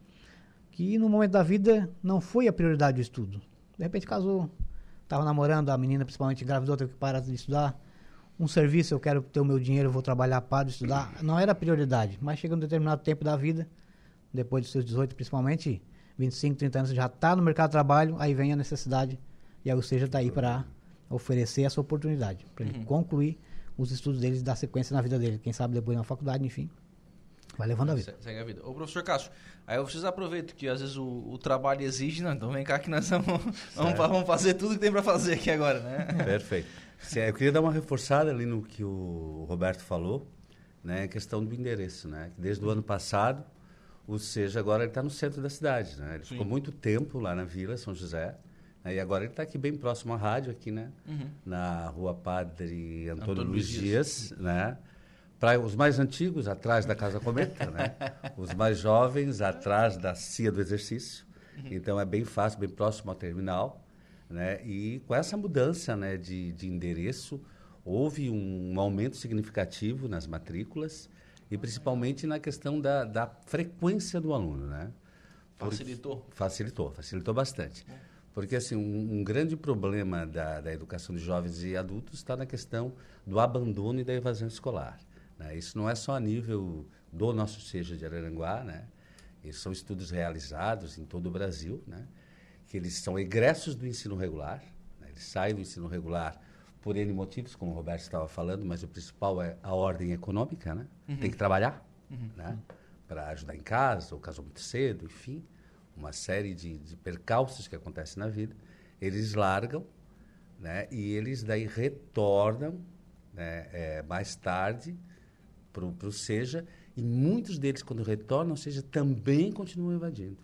que no momento da vida não foi a prioridade o estudo. De repente casou, estava namorando, a menina principalmente engravidou, teve que parar de estudar. Um serviço, eu quero ter o meu dinheiro, vou trabalhar, para estudar. Não era a prioridade, mas chega um determinado tempo da vida, depois dos seus 18 principalmente, 25, 30 anos, já está no mercado de trabalho, aí vem a necessidade, e aí o SEJA está aí para oferecer essa oportunidade, para ele Uhum. concluir os estudos dele e dar sequência na vida dele. Quem sabe depois na faculdade, enfim, vai levando a vida. Se- Segue a vida. Ô, professor Cássio, aí vocês aproveitam que às vezes o, o trabalho exige, não, então vem cá que nós vamos, vamos, vamos fazer tudo que tem para fazer aqui agora, né? Perfeito. Eu queria dar uma reforçada ali no que o Roberto falou, né, a questão do endereço, né? Desde o ano passado, o SEJA agora está no centro da cidade, né? Ele Sim. ficou muito tempo lá na Vila São José, né, e agora ele está aqui bem próximo à rádio, aqui, né? Uhum. Na Rua Padre Antônio, Antônio Luiz Luiz Dias, né? Para os mais antigos, atrás da Casa Cometa, né? Os mais jovens, atrás da Cia do Exercício. Então, é bem fácil, bem próximo ao terminal. Né? E com essa mudança né, de, de endereço, houve um aumento significativo nas matrículas e principalmente na questão da, da frequência do aluno. Né? Porque- Facilitou? Facilitou, facilitou bastante. Porque assim, um, um grande problema da, da educação de jovens e adultos está na questão do abandono e da evasão escolar. né? Isso não é só a nível do nosso SEJA de Araranguá, né? Esses são estudos realizados em todo o Brasil, né? que eles são egressos do ensino regular, né? eles saem do ensino regular por N motivos, como o Roberto estava falando, mas o principal é a ordem econômica, né? Uhum. Tem que trabalhar, Uhum. né? Para ajudar em casa, ou casou muito cedo, enfim, uma série de, de percalços que acontecem na vida. Eles largam, né? E eles daí retornam, né? é, mais tarde para o SEJA, e muitos deles, quando retornam, seja, também continuam evadindo.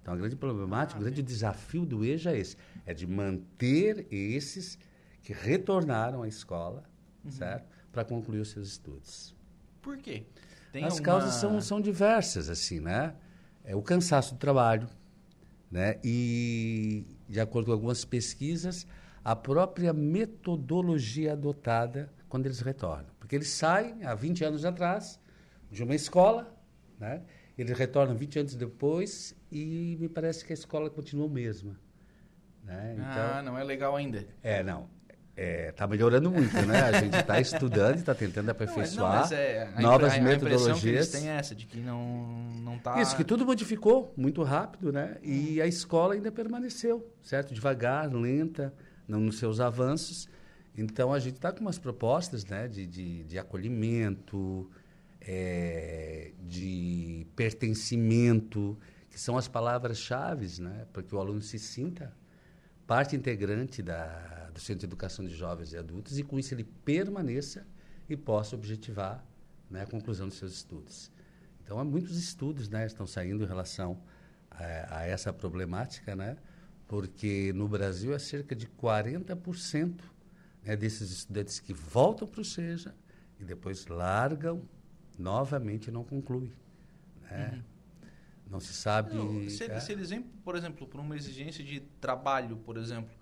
Então, a grande problemática, o grande desafio do EJA é esse, é de manter esses que retornaram à escola, certo? Para concluir os seus estudos. Por quê? Tem As alguma- causas são, são diversas, assim, né? É o cansaço do trabalho, né? E, de acordo com algumas pesquisas, a própria metodologia adotada quando eles retornam. Porque eles saem há 20 anos atrás de uma escola, né? Eles retornam 20 anos depois e me parece que a escola continua a mesma. Né? Ah, não é legal ainda. É, não. Está melhorando muito, né? A gente está estudando, está tentando aperfeiçoar Não, mas é, a novas a eles metodologias. têm é essa, de que não, não tá... Isso, que tudo modificou muito rápido, né? E a escola ainda permaneceu, certo? Devagar, lenta, não nos seus avanços. Então, a gente está com umas propostas né? de, de, de acolhimento, eh, de pertencimento, que são as palavras-chave, né? Para que o aluno se sinta parte integrante da, do Centro de Educação de Jovens e Adultos e, com isso, ele permaneça e possa objetivar né, a conclusão dos seus estudos. Então, há muitos estudos né, estão saindo em relação a, a essa problemática, né, porque no Brasil é cerca de 40% né, desses estudantes que voltam para o SEJA e depois largam novamente e não concluem. Né? Uhum. Não se sabe... Não, se, é. se eles vêm, por exemplo, por uma exigência de trabalho, por exemplo,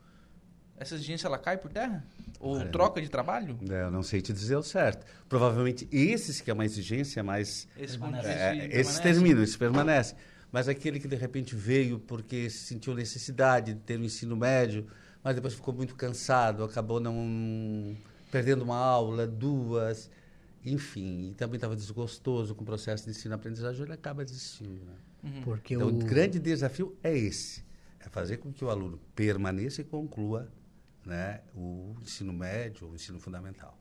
essa exigência ela cai por terra? Ou Olha, troca de trabalho? É, eu não sei te dizer o certo. Provavelmente esses que é uma exigência mais... Esses é, permanecem. é, Esses terminam, esses permanecem. Mas aquele que de repente veio porque sentiu necessidade de ter um ensino médio, mas depois ficou muito cansado, acabou não perdendo uma aula, duas, enfim, e também estava desgostoso com o processo de ensino-aprendizagem, ele acaba desistindo. Né? Uhum. Porque então, o- o grande desafio é esse, é fazer com que o aluno permaneça e conclua né, o ensino médio, o ensino fundamental.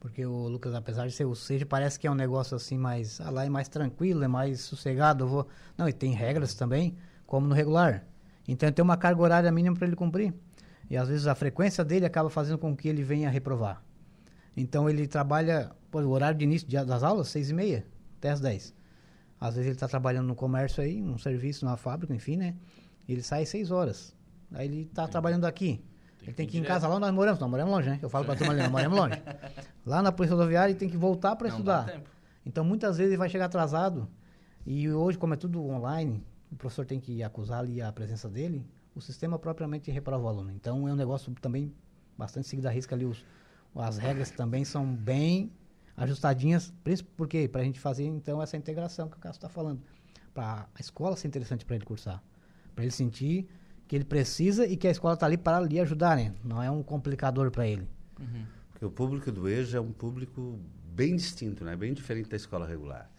Porque o Lucas, apesar de ser o seja, parece que é um negócio assim mais. Ah, lá é mais tranquilo, é mais sossegado. Eu vou... Não, e tem regras também, como no regular. Então tem uma carga horária mínima para ele cumprir. E às vezes a frequência dele acaba fazendo com que ele venha reprovar. Então ele trabalha, pô, o horário de início de- das aulas, seis e meia, até as 10. Às vezes ele está trabalhando no comércio aí, num serviço, numa fábrica, enfim, né? E ele sai às seis horas. Aí ele está trabalhando aqui. Ele tem que ir em casa lá onde nós moramos, nós moramos longe, né? Eu falo para a turma ali, nós moramos longe. Lá na Polícia Rodoviária ele tem que voltar para estudar. Então muitas vezes ele vai chegar atrasado. E hoje, como é tudo online, o professor tem que acusar ali a presença dele, o sistema propriamente reprova o aluno. Então é um negócio também bastante seguido à risca ali. Os, as regras também são bem ajustadinhas, principalmente porque para a gente fazer então essa integração que o Cássio está falando. Para a escola ser interessante para ele cursar. Para ele sentir que ele precisa e que a escola está ali para lhe ajudar, né? Não é um complicador para ele. Porque o público do EJA é um público bem distinto, né? bem diferente da escola regular.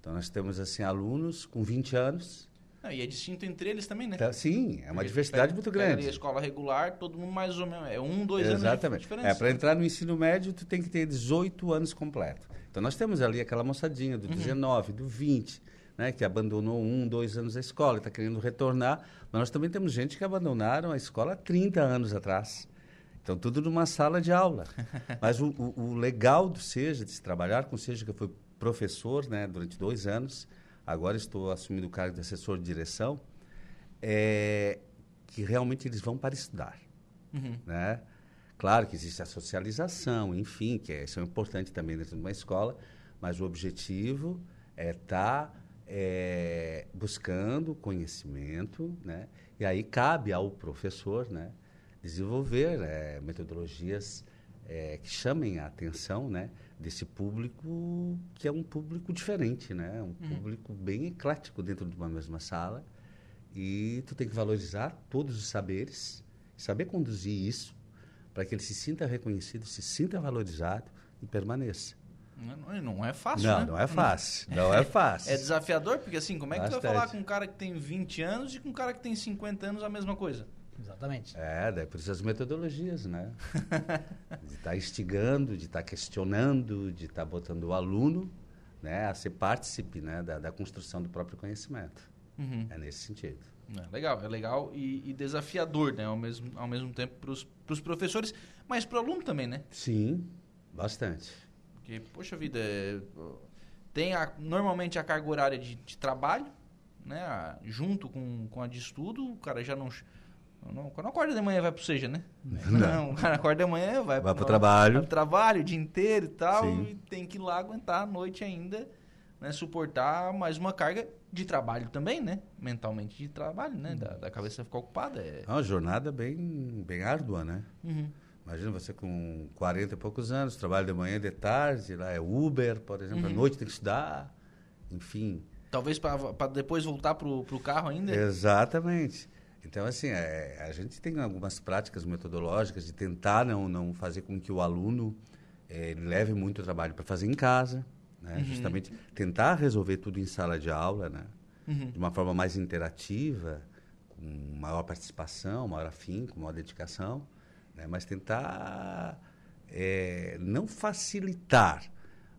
Então, nós temos assim alunos com 20 anos, Não, e é distinto entre eles também, né? Tá, sim, é uma Porque diversidade pega- muito ali grande. a escola regular, todo mundo mais ou menos. É um, dois Exatamente. anos de diferença. É, para entrar no ensino médio, tu tem que ter 18 anos completo. Então nós temos ali aquela moçadinha do Uhum. 19, do 20, né, que abandonou um, dois anos a escola, está querendo retornar. Mas nós também temos gente que abandonaram a escola há 30 anos atrás. Então, tudo numa sala de aula. Mas o, o- o legal do SEJA, de se trabalhar com o SEJA, que eu fui professor né, durante dois anos, agora estou assumindo o cargo de assessor de direção, é que realmente eles vão para estudar. Uhum. Né? Claro que existe a socialização, enfim, que é, isso é importante também dentro de uma escola, mas o objetivo é estar buscando conhecimento, né? e aí cabe ao professor né, desenvolver eh, metodologias eh, que chamem a atenção né, desse público que é um público diferente, né? um Uhum. público bem eclético dentro de uma mesma sala, e tu tem que valorizar todos os saberes, saber conduzir isso para que ele se sinta reconhecido, se sinta valorizado e permaneça. Não, é fácil, Não, né? não é fácil, não é fácil. É desafiador, porque assim, como é que tu vai Bastante. falar com um cara que tem 20 anos e com um cara que tem 50 anos a mesma coisa? Exatamente. É, daí por isso as metodologias, né? de estar instigando, de estar questionando, de estar botando o aluno né, a ser partícipe né, da, da construção do próprio conhecimento. Uhum. É nesse sentido. É legal, é legal e, e desafiador, né? Ao mesmo, ao mesmo tempo para os professores, mas para o aluno também, né? Sim, bastante. Porque, poxa vida, é, tem a- normalmente a carga horária de, de trabalho, né? a- junto com, com a de estudo, o cara já não. não quando acorda de manhã vai pro seja, né? Não, o cara acorda de manhã, vai, Vai pro trabalho. Vai pro trabalho o dia inteiro e tal, Sim. e tem que ir lá aguentar a noite ainda, né? Suportar mais uma carga de trabalho também, né? Mentalmente de trabalho, né? Da, da cabeça ficar ocupada. É... É uma jornada bem, bem árdua, né? Uhum. Imagina você com 40 e poucos anos, trabalho de manhã, de tarde, lá é Uber, por exemplo, à Uhum. noite tem que estudar, enfim. Talvez para depois voltar pro, pro carro ainda. Exatamente. Então, assim, é, a gente tem algumas práticas metodológicas de tentar não, não fazer com que o aluno ele leve muito trabalho para fazer em casa, né? Uhum. justamente tentar resolver tudo em sala de aula, né? Uhum. de uma forma mais interativa, com maior participação, maior afinco, maior dedicação, né? mas tentar eh, não facilitar,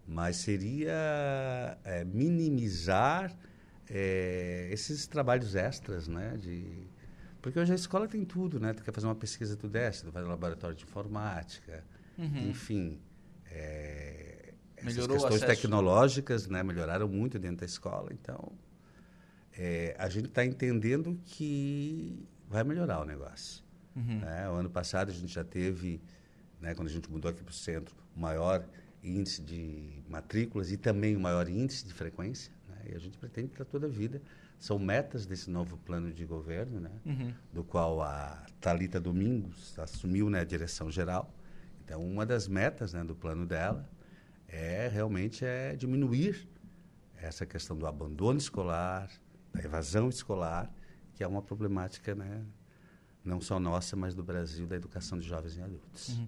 mas seria eh, minimizar eh, esses trabalhos extras, né? De, porque hoje a escola tem tudo, né? Tu quer fazer uma pesquisa, tu desce, tu vai no laboratório de informática, Uhum. enfim. eh, essas questões tecnológicas, né? Melhoraram muito dentro da escola, então eh, a gente está entendendo que vai melhorar o negócio. Uhum. né? O ano passado a gente já teve, né, quando a gente mudou aqui para o centro, o maior índice de matrículas e também o maior índice de frequência. Né? E a gente pretende para toda a vida. São metas desse novo plano de governo, né? Uhum. do qual a Talita Domingos assumiu né, a direção geral. Então, uma das metas né, do plano dela é realmente é diminuir essa questão do abandono escolar, da evasão escolar, que é uma problemática né, não só nossa, mas do Brasil, da educação de jovens e adultos. Uhum.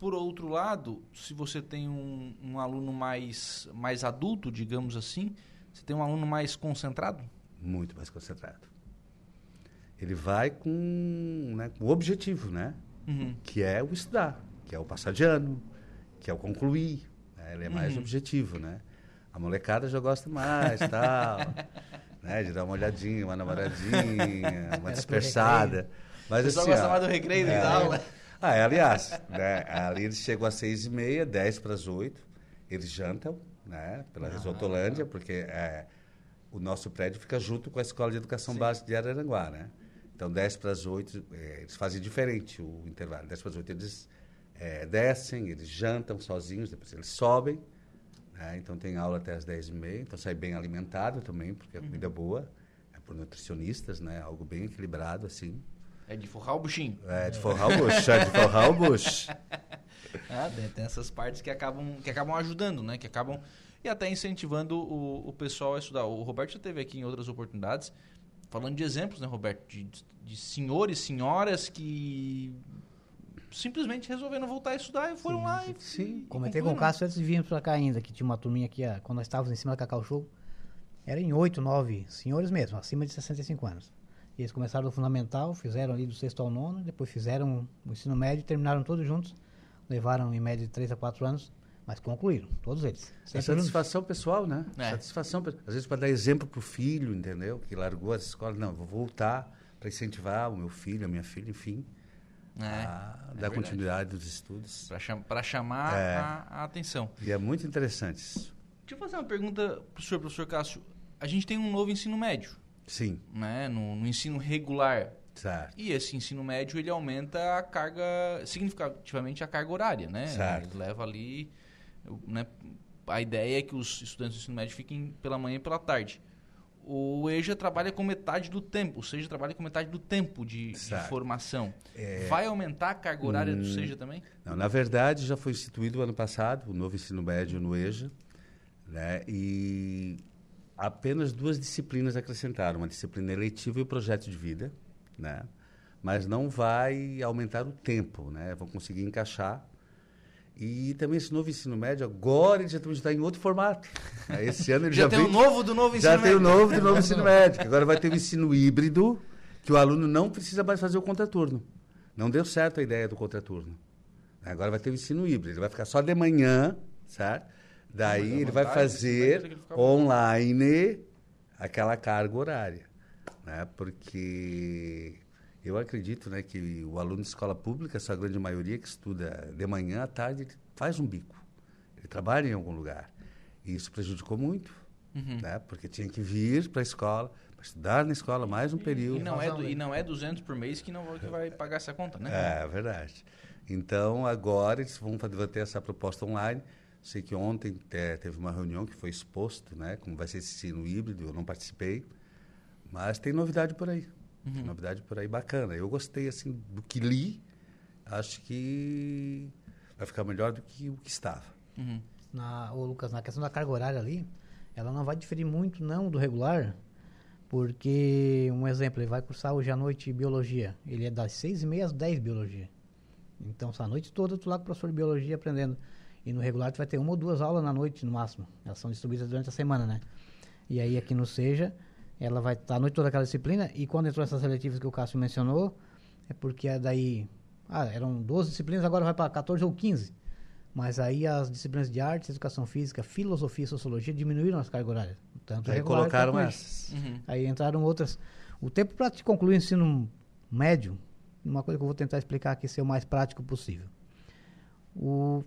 Por outro lado, se você tem um, um aluno mais, mais adulto, digamos assim, você tem um aluno mais concentrado? Muito mais concentrado. Ele vai com, né, com o objetivo, né? Uhum. Que é o estudar, que é o passar de ano, que é o concluir. né? Ele é mais Uhum. objetivo, né? A molecada já gosta mais, tal, né? De dar uma olhadinha, uma namoradinha, uma dispersada. Mas O pessoal assim, gosta ó, mais do recreio é, da aula. Ah, é, aliás, né? Ali eles chegam às seis e meia, dez para as oito, eles jantam, né? Pela Ah, Risotolândia, porque é, o nosso prédio fica junto com a Escola de Educação Básica de Araranguá, né? Então, 10 para as 8, eh, eles fazem diferente o intervalo. 10 para as 8 eles eh, descem, eles jantam sozinhos, depois eles sobem. né? Então, tem aula até as 10 e meia. Então, sai bem alimentado também, porque a comida é boa. É por nutricionistas, né? Algo bem equilibrado, assim. É de forrar o buchinho. É, de forrar o bucho, é de forrar o bucho. Ah, tem, essas partes que acabam, que acabam ajudando, né? Que acabam e até incentivando o, o pessoal a estudar. O Roberto já teve aqui em outras oportunidades falando de exemplos, né, Roberto? De, de senhores, senhoras que simplesmente resolveram voltar a estudar e foram lá e, Sim. Comentei com o Cássio antes de virmos pra cá ainda, que tinha uma turminha aqui, ah, quando nós estávamos em cima da Cacau Show. Era em oito, nove senhores mesmo, acima de 65 anos. Eles começaram do fundamental, fizeram ali do sexto ao nono, depois fizeram o ensino médio, terminaram todos juntos, levaram em média de três a quatro anos, mas concluíram, todos eles. É satisfação pessoal, né? É. Satisfação, às vezes para dar exemplo para o filho, entendeu? Que largou as escolas, não, vou voltar para incentivar o meu filho, a minha filha, enfim, É, a é dar verdade. continuidade dos estudos. Para cham chamar É. a, a atenção. E é muito interessante isso. Deixa eu fazer uma pergunta pro senhor, professor Cássio. A gente tem um novo ensino médio, Sim, né? No, no ensino regular. certo. E esse ensino médio, ele aumenta a carga, significativamente a carga horária, né? Certo. Ele leva ali, né? A ideia é que os estudantes do ensino médio fiquem pela manhã e pela tarde. O EJA trabalha com metade do tempo, o SEJA trabalha com metade do tempo de, de formação. É. Vai aumentar a carga horária do Hum, SEJA também? Não, na verdade, já foi instituído ano passado o novo ensino médio no EJA, né? E apenas duas disciplinas acrescentaram, uma disciplina eletiva e o projeto de vida, né? Mas não vai aumentar o tempo, né? Vão conseguir encaixar. E também esse novo ensino médio, agora eles já estão já tá em outro formato. né? Esse ano ele Já já, tem vem- o novo do novo Já ensino tem o médio. novo do novo ensino médio. Agora vai ter o ensino híbrido, que o aluno não precisa mais fazer o contraturno. Não deu certo a ideia do contraturno. Agora vai ter o ensino híbrido. Ele vai ficar só de manhã, certo? Daí ele vai é fazer ele online aquela carga horária. Né? Porque eu acredito né, que o aluno de escola pública, essa grande maioria que estuda de manhã à tarde, ele faz um bico. Ele trabalha em algum lugar. E isso prejudicou muito. Uhum. Né? Porque tinha que vir para a escola, para estudar na escola mais um período. E não, é, du- e não é 200 por mês que não vai- que vai pagar essa conta, né? É, verdade. Então, agora eles vão ter essa proposta online. Sei que ontem te- teve uma reunião que foi exposto, né? Como vai ser esse ensino híbrido, eu não participei. Mas tem novidade por aí. Uhum. Tem novidade por aí bacana. Eu gostei, assim, do que li. Acho que vai ficar melhor do que o que estava. Uhum. na, ô Lucas, na questão da carga horária ali, ela não vai diferir muito não do regular, porque, um exemplo, ele vai cursar hoje à noite biologia, ele é das seis e meia às 10 biologia. Então, essa noite toda tu lá com o professor de biologia aprendendo. E no regular tu vai ter uma ou duas aulas na noite, no máximo. Elas são distribuídas durante a semana, né? E aí aqui no Seja, ela vai estar a noite toda aquela disciplina, e quando entrou essas seletivas que o Cássio mencionou, é porque é daí... Ah, eram 12 disciplinas, agora vai para 14 ou 15. Mas aí as disciplinas de artes, educação física, filosofia e sociologia diminuíram as cargas horárias. Tanto Aí regular colocaram essas. Uhum. Aí entraram outras. O tempo para te concluir o ensino médio, uma coisa que eu vou tentar explicar aqui ser o mais prático possível. O,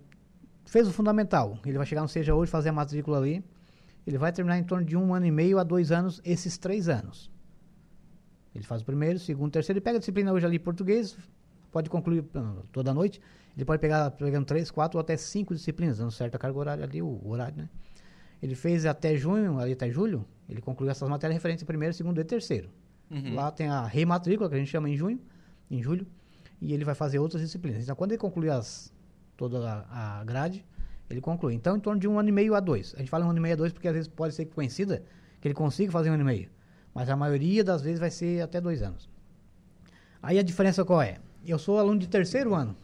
fez o fundamental, ele vai chegar no Seja hoje, fazer a matrícula ali, ele vai terminar em torno de um ano e meio a dois anos, esses três anos. Ele faz o primeiro, segundo, terceiro, ele pega a disciplina hoje ali português, pode concluir ah, toda noite, ele pode pegar pegando três, quatro ou até cinco disciplinas, dando certa carga horária ali, o, o horário, né? Ele fez até junho, ali até julho, ele concluiu essas matérias referentes ao primeiro, segundo e terceiro. Uhum. Lá tem a rematrícula, que a gente chama em junho, em julho, e ele vai fazer outras disciplinas. Então, quando ele concluir as, toda a, a grade, ele conclui. Então, em torno de um ano e meio a dois. A gente fala um ano e meio a dois porque às vezes pode ser conhecida que ele consiga fazer um ano e meio. Mas a maioria das vezes vai ser até dois anos. Aí a diferença qual é? Eu sou aluno de terceiro ano.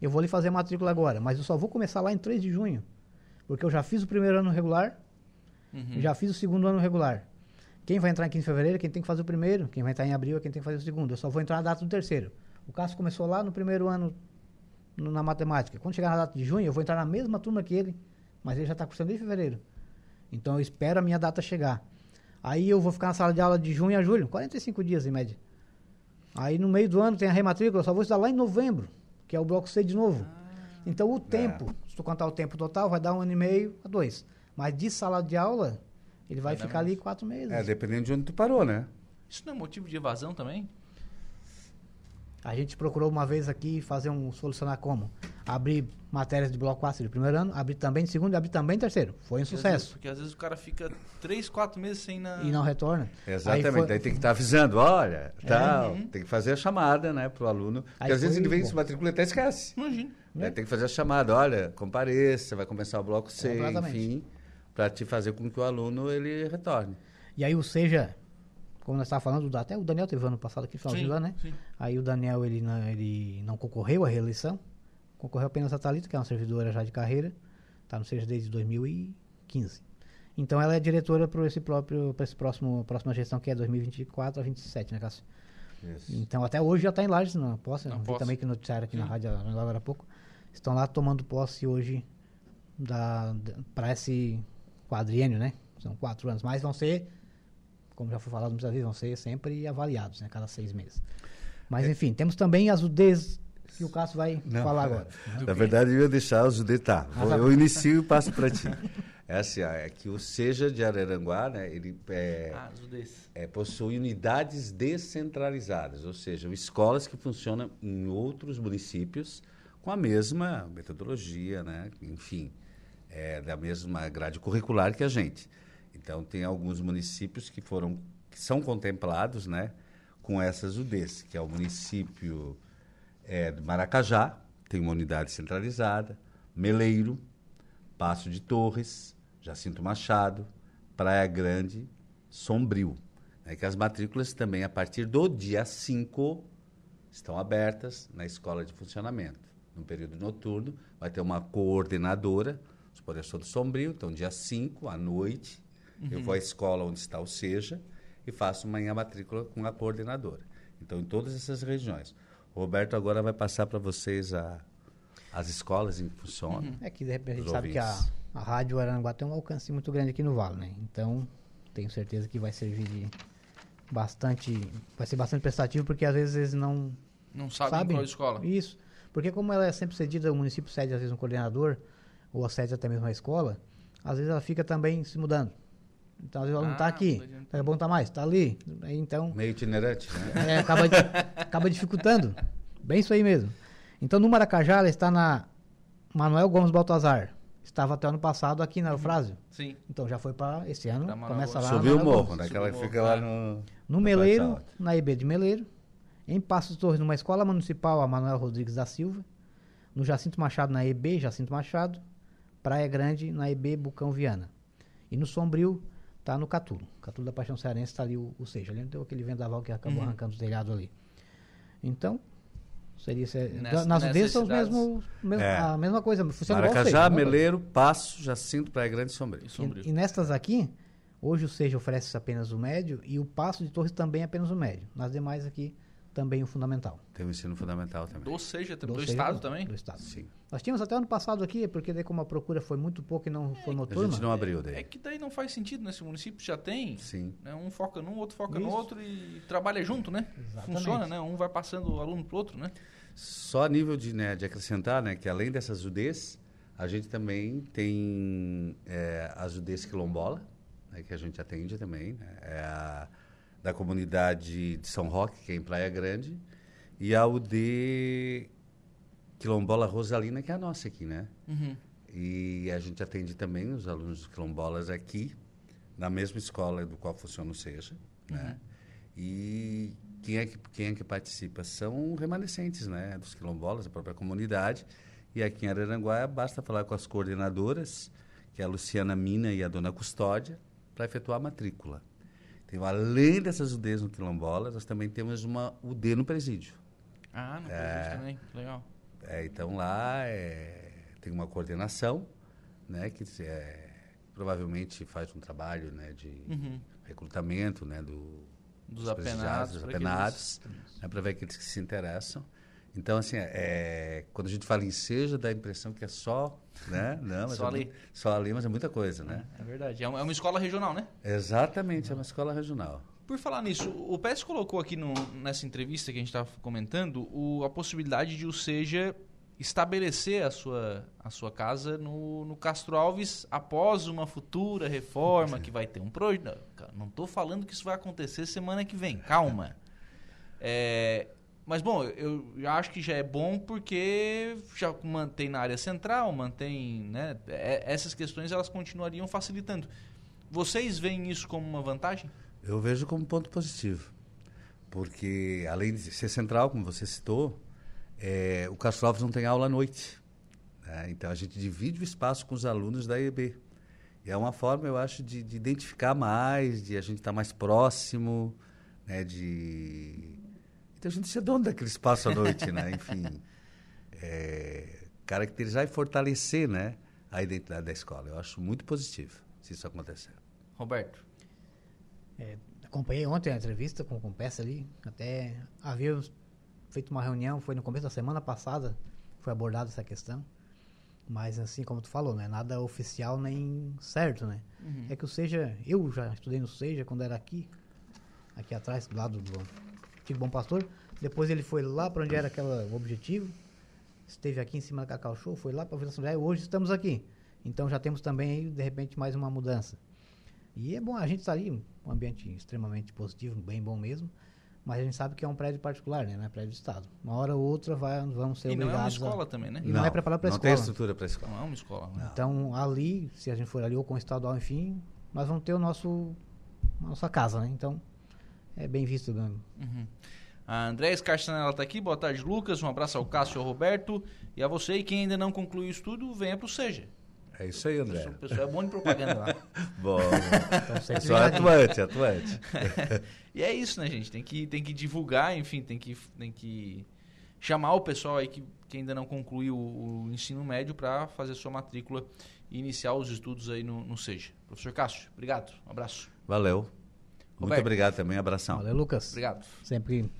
Eu vou ali fazer a matrícula agora, mas eu só vou começar lá em 3 de junho. Porque eu já fiz o primeiro ano regular, Uhum. já fiz o segundo ano regular. Quem vai entrar em 15 de fevereiro é quem tem que fazer o primeiro, quem vai entrar em abril é quem tem que fazer o segundo. Eu só vou entrar na data do terceiro. O Cássio começou lá no primeiro ano no- na matemática. Quando chegar na data de junho, eu vou entrar na mesma turma que ele, mas ele já está cursando em fevereiro. Então eu espero a minha data chegar. Aí eu vou ficar na sala de aula de junho a julho, 45 dias em média. Aí no meio do ano tem a rematrícula, eu só vou estudar lá em novembro, que é o bloco C de novo. Então o tempo, se tu contar o tempo total, vai dar um ano e meio a dois. Mas de sala de aula, ele vai, Vai ficar ali quatro meses. É, dependendo de onde tu parou, né? Isso não é motivo de evasão também? A gente procurou uma vez aqui fazer um solucionar como? Abrir matérias de bloco 4 de primeiro ano, abrir também de segundo e abrir também de terceiro. Foi um Porque às sucesso. vezes- porque às vezes o cara fica 3, 4 meses sem na... E não retorna. Exatamente, Aí foi- daí tem que estar avisando, olha, tal, Uhum. tem que fazer a chamada, né, pro aluno, porque Aí às vezes ele vem se matricula e até esquece. Imagina. Daí tem que fazer a chamada, olha, compareça, vai começar o bloco C, enfim, para te fazer com que o aluno ele retorne. E aí o seja, como nós estávamos falando, até o Daniel teve ano passado aqui, finalzinho Sim, ano, né? sim. Aí o Daniel, ele não, ele não concorreu à reeleição, concorreu apenas a Thalita, que é uma servidora já de carreira, está no seja desde 2015. Então ela é diretora para esse próprio, para esse próximo, próxima gestão que é 2024 a 27, né, Cássio? Isso. Então até hoje já está em Lages na posse, na posse. também que noticiaram aqui Sim. na rádio agora há pouco. Estão lá tomando posse hoje da, para esse quadriênio, né? São quatro anos, mas vão ser, como já foi falado muitas vezes, vão ser sempre avaliados, né? Cada seis meses. Mas, é. enfim, temos também as UDs que o Cássio vai Não, falar agora. Na verdade, eu ia deixar os UDs, tá. Eu inicio e passo para ti. É assim, é que o Seja de Araranguá, né, ele é, ah, é, possui unidades descentralizadas, ou seja, escolas que funcionam em outros municípios com a mesma metodologia, né, enfim, é, da mesma grade curricular que a gente. Então, tem alguns municípios que foram, que são contemplados, né, com essas UDs, que é o município é, de Maracajá, tem uma unidade centralizada, Meleiro, Passo de Torres, Jacinto Machado, Praia Grande, Sombrio. É que as matrículas também, a partir do dia 5, estão abertas na escola de funcionamento. No período noturno, vai ter uma coordenadora, eu sou do Sombrio, então dia 5, à noite, uhum. eu vou à escola onde está o SEJA, e faço manhã matrícula com a coordenadora. Então, em todas essas regiões. O Roberto agora vai passar para vocês a, as escolas em que funcionam. Uhum. É que de repente a gente sabe que a, a Rádio Aranguá tem um alcance muito grande aqui no Vale, né? Então, tenho certeza que vai servir de bastante, vai ser bastante prestativo, porque às vezes eles não não sabem, sabem qual escola. Isso. Porque como ela é sempre cedida, o município cede às vezes um coordenador, ou cede até mesmo a escola, às vezes ela fica também se mudando. Então, às vezes ela não está ah, aqui. Tá bom, tá mais, está ali. Aí, então, Meio itinerante, né? É, acaba, acaba dificultando. Bem isso aí mesmo. Então, no Maracajá, ela está na Manuel Gomes Baltazar. Estava até ano passado aqui na Eufrásio. Sim. Então já foi para esse ano. Começa lá. Subiu o morro, né? Aquela fica lá no. No, no Meleiro, na IB de Meleiro. Em Passos Torres, numa escola municipal, a Manuel Rodrigues da Silva. No Jacinto Machado, na EB, Jacinto Machado. Praia Grande, na EB Bucão Viana. E no Sombrio, Tá no Catulo. Catulo da Paixão Cearense está ali, o, o seja, ali deu aquele vendaval que acabou uhum. arrancando os telhados ali. Então, seria nessa, nas UDs são os mesmos, mesmo, é. a mesma coisa, funciona Maracajá, igual Meleiro, Passo, Jacinto, Praia Grande e Sombrio. E, e, nestas aqui, hoje o Seja oferece apenas o médio e o Passo de Torres também apenas o médio. Nas demais aqui, também o fundamental. Tem o ensino fundamental também. Do seja, do, do seja, Estado também? Do Estado. Sim. Nós tínhamos até ano passado aqui, porque daí como a procura foi muito pouca e não é, foi noturna. A gente não abriu daí. É que daí não faz sentido, nesse município já tem. Sim. Né, um foca num, outro foca Isso. no outro e trabalha junto, né? Exatamente. Funciona, né? Um vai passando o aluno pro outro, né? Só a nível de, né, de acrescentar, né, que além dessas UDs, a gente também tem é, as UDs quilombola, né, que a gente atende também. Né, é a da comunidade de São Roque, que é em Praia Grande, e a UD Quilombola Rosalina, que é a nossa aqui, né? Uhum. E a gente atende também os alunos quilombolas aqui, na mesma escola do qual funciona o SEJA, né? uhum. né? E quem é, que, quem é que participa? São remanescentes, né? Dos quilombolas, da própria comunidade. E aqui em Araranguá, basta falar com as coordenadoras, que é a Luciana Mina e a Dona Custódia, para efetuar a matrícula. Então, além dessas UDs no quilombolas, nós também temos uma UD no presídio. Ah, no é, também. Legal. É, então lá é, tem uma coordenação, né, que é, provavelmente faz um trabalho né, de uhum. recrutamento né, do, dos, dos apenados, dos apenados para né, ver aqueles que se interessam. Então, assim, é, quando a gente fala em seja, dá a impressão que é só, né? Não, só é ali. só ali, mas é muita coisa, né? É, é verdade. É uma, é uma, escola regional, né? Exatamente, é uma escola regional. Por falar nisso, o PES colocou aqui no, nessa entrevista que a gente estava comentando o, a possibilidade de o Seja estabelecer a sua, a sua casa no, no Castro Alves após uma futura reforma que vai ter um projeto. Não estou falando que isso vai acontecer semana que vem, calma. É, mas bom, eu acho que já é bom porque já mantém na área central, mantém, né? É, essas questões elas continuariam facilitando. Vocês veem isso como uma vantagem? Eu vejo como ponto positivo. Porque, além de ser central, como você citou, é, o Castro Alves não tem aula à noite. Né? Então, a gente divide o espaço com os alunos da EB. E é uma forma, eu acho, de, de identificar mais, de a gente estar tá mais próximo, né? de, de a gente ser dono daquele espaço à noite, né? Enfim, é, caracterizar e fortalecer né? a identidade da escola. Eu acho muito positivo. se isso acontecer. Roberto. É, acompanhei ontem a entrevista com, com o Peça ali, até havíamos feito uma reunião, foi no começo da semana passada, foi abordada essa questão. Mas assim, como tu falou, não é nada oficial nem certo, né? Uhum. É que o Seja, eu já estudei no Seja quando era aqui, aqui atrás, do lado do Antigo Bom Pastor. Depois ele foi lá para onde era aquela, o objetivo, esteve aqui em cima da Cacau Show, foi lá para a Vila São José, hoje estamos aqui. Então já temos também aí, de repente, mais uma mudança. E é bom, a gente está ali, um ambiente extremamente positivo, bem bom mesmo. Mas a gente sabe que é um prédio particular, né? Não é prédio de Estado. Uma hora ou outra vai, vamos ser E não é uma obrigados. escola a... também, né? E não, Não, é preparado para não escola. tem estrutura para escola. Não é uma escola. né? Então, ali, se a gente for ali ou com o estadual, enfim, nós vamos ter o nosso a nossa casa, né? Então, é bem visto. Né? Uhum. A Andrés Castanella está aqui. Boa tarde, Lucas. Um abraço ao Cássio e ao Roberto. E a você. E quem ainda não concluiu o estudo, venha para o Seja. É isso aí, André. O pessoal é bom de propaganda lá. Bom, Então. Só é atuante, atuante. e é isso, né, gente? Tem que, tem que divulgar, enfim, tem que, tem que chamar o pessoal aí que, que ainda não concluiu o, o ensino médio para fazer sua matrícula e iniciar os estudos aí no, no SEJA. Professor Cássio, obrigado. Um abraço. Valeu. Muito Roberto. obrigado também, abração. Valeu, Lucas. Obrigado. Sempre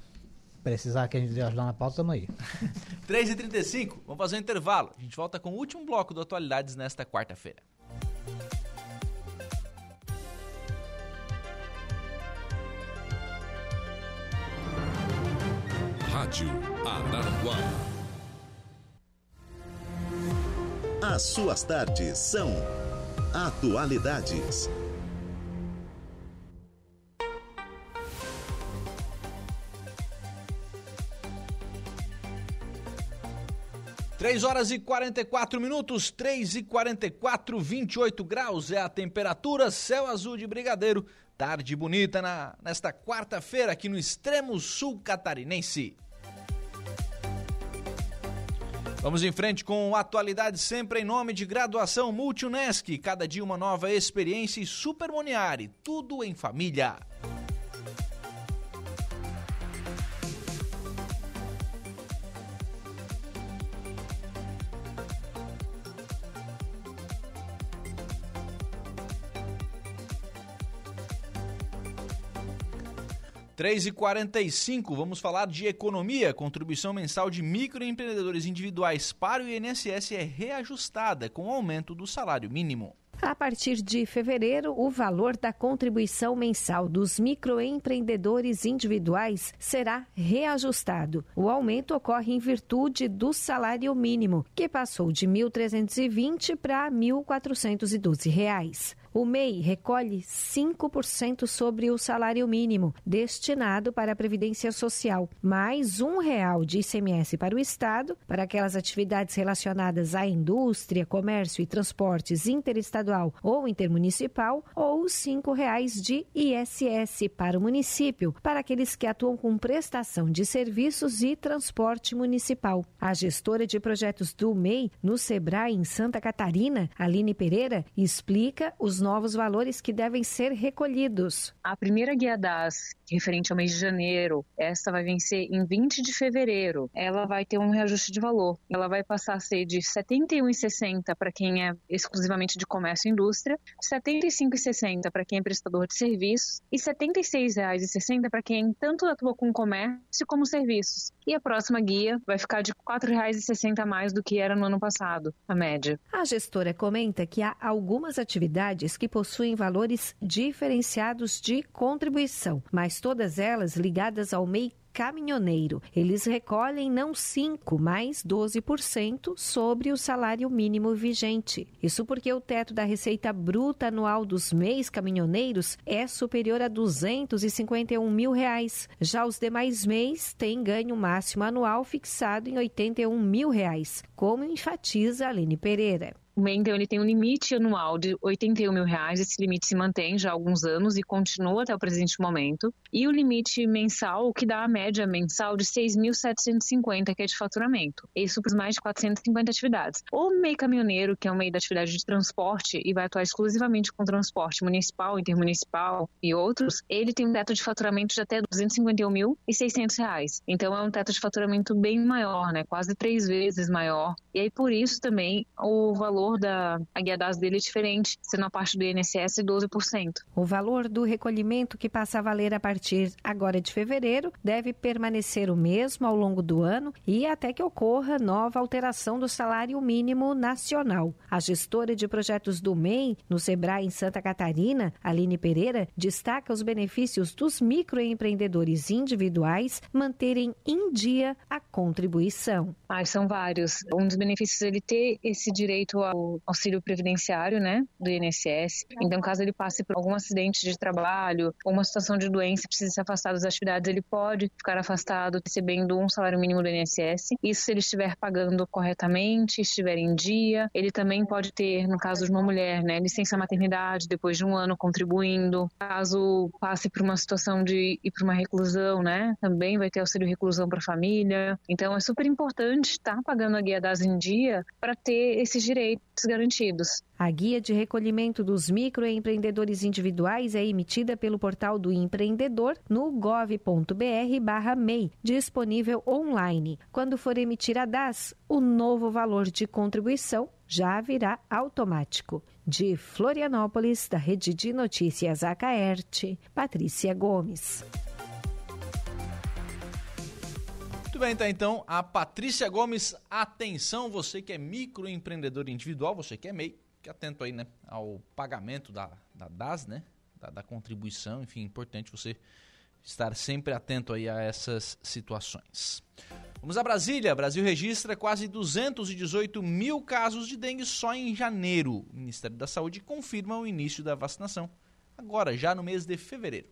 precisar que a gente ajudar na pauta, estamos aí. 3h35, vamos fazer um intervalo. A gente volta com o último bloco do Atualidades nesta quarta-feira. Rádio Araranguá. As suas tardes são Atualidades. Três horas e 44 minutos, 3 e 44, 28 graus é a temperatura, céu azul de brigadeiro, tarde bonita na, nesta quarta-feira aqui no extremo sul catarinense. Vamos em frente com atualidade sempre em nome de graduação Multunesc, cada dia uma nova experiência e Supermoniari, tudo em família. Três e quarenta e cinco, vamos falar de economia. Contribuição mensal de microempreendedores individuais para o INSS é reajustada com o aumento do salário mínimo. A partir de fevereiro, o valor da contribuição mensal dos microempreendedores individuais será reajustado. O aumento ocorre em virtude do salário mínimo, que passou de R$ 1.320 para R$ 1.412. O MEI recolhe 5% sobre o salário mínimo, destinado para a Previdência Social, mais um real de ICMS para o Estado, para aquelas atividades relacionadas à indústria, comércio e transportes interestadual ou intermunicipal, ou cinco reais de ISS para o município, para aqueles que atuam com prestação de serviços e transporte municipal. A gestora de projetos do MEI no Sebrae em Santa Catarina, Aline Pereira, explica os novos valores que devem ser recolhidos. A primeira guia DAS, referente ao mês de janeiro, essa vai vencer em 20 de fevereiro. Ela vai ter um reajuste de valor. Ela vai passar a ser de R$ 71,60 para quem é exclusivamente de comércio e indústria, R$ 75,60 para quem é prestador de serviços e R$ 76,60 para quem tanto atua com comércio como serviços. E a próxima guia vai ficar de R$ 4,60 a mais do que era no ano passado, a média. A gestora comenta que há algumas atividades que possuem valores diferenciados de contribuição, mas todas elas ligadas ao MEI caminhoneiro. Eles recolhem não 5, mas 12% sobre o salário mínimo vigente. Isso porque o teto da receita bruta anual dos MEIs caminhoneiros é superior a 251 mil reais. Já os demais MEIs têm ganho máximo anual fixado em 81 mil reais, como enfatiza Aline Pereira. Então, ele tem um limite anual de 81 mil reais. Esse limite se mantém já há alguns anos e continua até o presente momento. E o limite mensal, o que dá a média mensal de 6.750, que é de faturamento. Isso para mais de 450 atividades. O MEI caminhoneiro, que é um MEI da atividade de transporte e vai atuar exclusivamente com transporte municipal, intermunicipal e outros, ele tem um teto de faturamento de até 251.600 reais. Então, é um teto de faturamento bem maior, né? Quase três vezes maior. E aí, por isso também, o valor valor da a guia DAS dele é diferente, sendo a parte do INSS 12%. O valor do recolhimento que passa a valer a partir agora de fevereiro deve permanecer o mesmo ao longo do ano e até que ocorra nova alteração do salário mínimo nacional. A gestora de projetos do MEI no Sebrae em Santa Catarina, Aline Pereira, destaca os benefícios dos microempreendedores individuais manterem em dia a contribuição. Ah, são vários. Um dos benefícios é ele ter esse direito ao auxílio previdenciário, né, do INSS. Então, caso ele passe por algum acidente de trabalho ou uma situação de doença precise se afastar das atividades, ele pode ficar afastado recebendo um salário mínimo do INSS. Isso se ele estiver pagando corretamente, estiver em dia. Ele também pode ter, no caso de uma mulher, né, licença maternidade depois de um ano contribuindo. Caso passe por uma situação de ir para uma reclusão, né, também vai ter auxílio reclusão para a família. Então, é super importante estar tá pagando a guia das em dia para ter esses direitos garantidos. A guia de recolhimento dos microempreendedores individuais é emitida pelo portal do empreendedor no gov.br/mei, disponível online. Quando for emitir a DAS, o novo valor de contribuição já virá automático. De Florianópolis, da Rede de Notícias Acaerte, Patrícia Gomes. Muito bem, tá então a Patrícia Gomes. Atenção, você que é microempreendedor individual, você que é MEI, fique atento aí, né, ao pagamento da, da DAS, né, da, da contribuição. Enfim, importante você estar sempre atento aí a essas situações. Vamos a Brasília. Brasil registra quase 218 mil casos de dengue só em janeiro. O Ministério da Saúde confirma o início da vacinação agora, já no mês de fevereiro.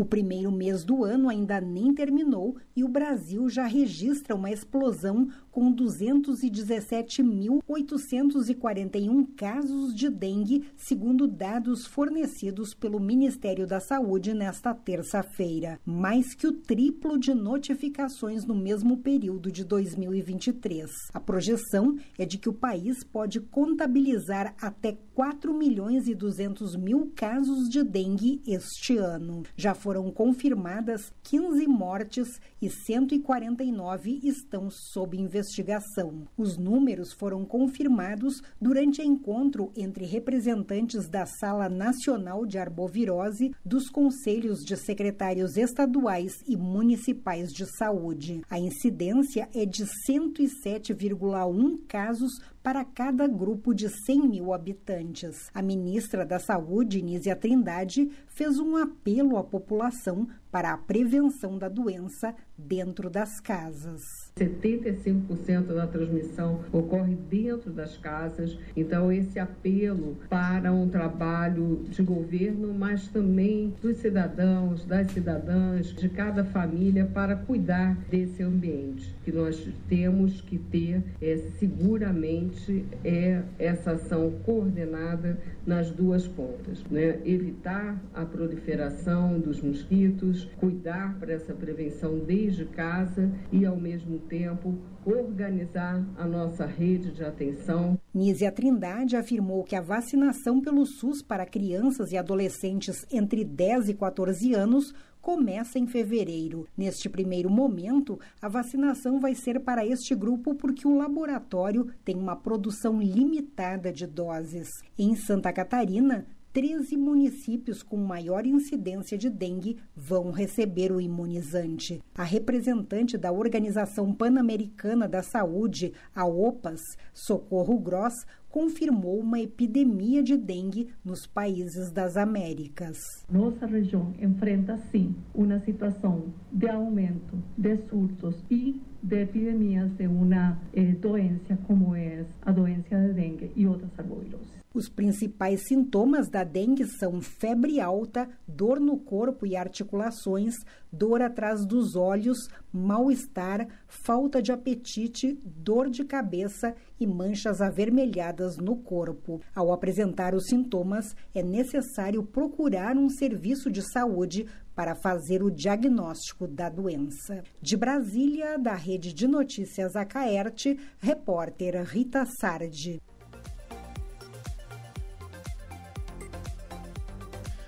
O primeiro mês do ano ainda nem terminou e o Brasil já registra uma explosão com 217.841 casos de dengue, segundo dados fornecidos pelo Ministério da Saúde nesta terça-feira, mais que o triplo de notificações no mesmo período de 2023. A projeção é de que o país pode contabilizar até 4 milhões e 200 mil casos de dengue este ano. Já foram confirmadas 15 mortes e 149 estão sob investigação. Os números foram confirmados durante encontro entre representantes da Sala Nacional de Arbovirose, dos conselhos de secretários estaduais e municipais de saúde. A incidência é de 107,1 casos para cada grupo de 100 mil habitantes. A ministra da Saúde, Nízia Trindade, fez um apelo à população para a prevenção da doença dentro das casas. 75% da transmissão ocorre dentro das casas, então esse apelo para um trabalho de governo, mas também dos cidadãos, das cidadãs, de cada família para cuidar desse ambiente que nós temos que ter é, seguramente é essa ação coordenada nas duas pontas, né? Evitar a proliferação dos mosquitos, cuidar para essa prevenção desde casa e ao mesmo tempo organizar a nossa rede de atenção. Nízia Trindade afirmou que a vacinação pelo SUS para crianças e adolescentes entre 10 e 14 anos começa em fevereiro. Neste primeiro momento, a vacinação vai ser para este grupo porque o laboratório tem uma produção limitada de doses. Em Santa Catarina, 13 municípios com maior incidência de dengue vão receber o imunizante. A representante da Organização Pan-Americana da Saúde, a OPAS, Socorro Gross, confirmou uma epidemia de dengue nos países das Américas. Nossa região enfrenta, sim, uma situação de aumento de surtos e de epidemias de uma eh, doença como é a doença de dengue e outras arboviroses. Os principais sintomas da dengue são febre alta, dor no corpo e articulações, dor atrás dos olhos, mal-estar, falta de apetite, dor de cabeça e manchas avermelhadas no corpo. Ao apresentar os sintomas, é necessário procurar um serviço de saúde para fazer o diagnóstico da doença. De Brasília, da Rede de Notícias Acaerte, repórter Rita Sardi.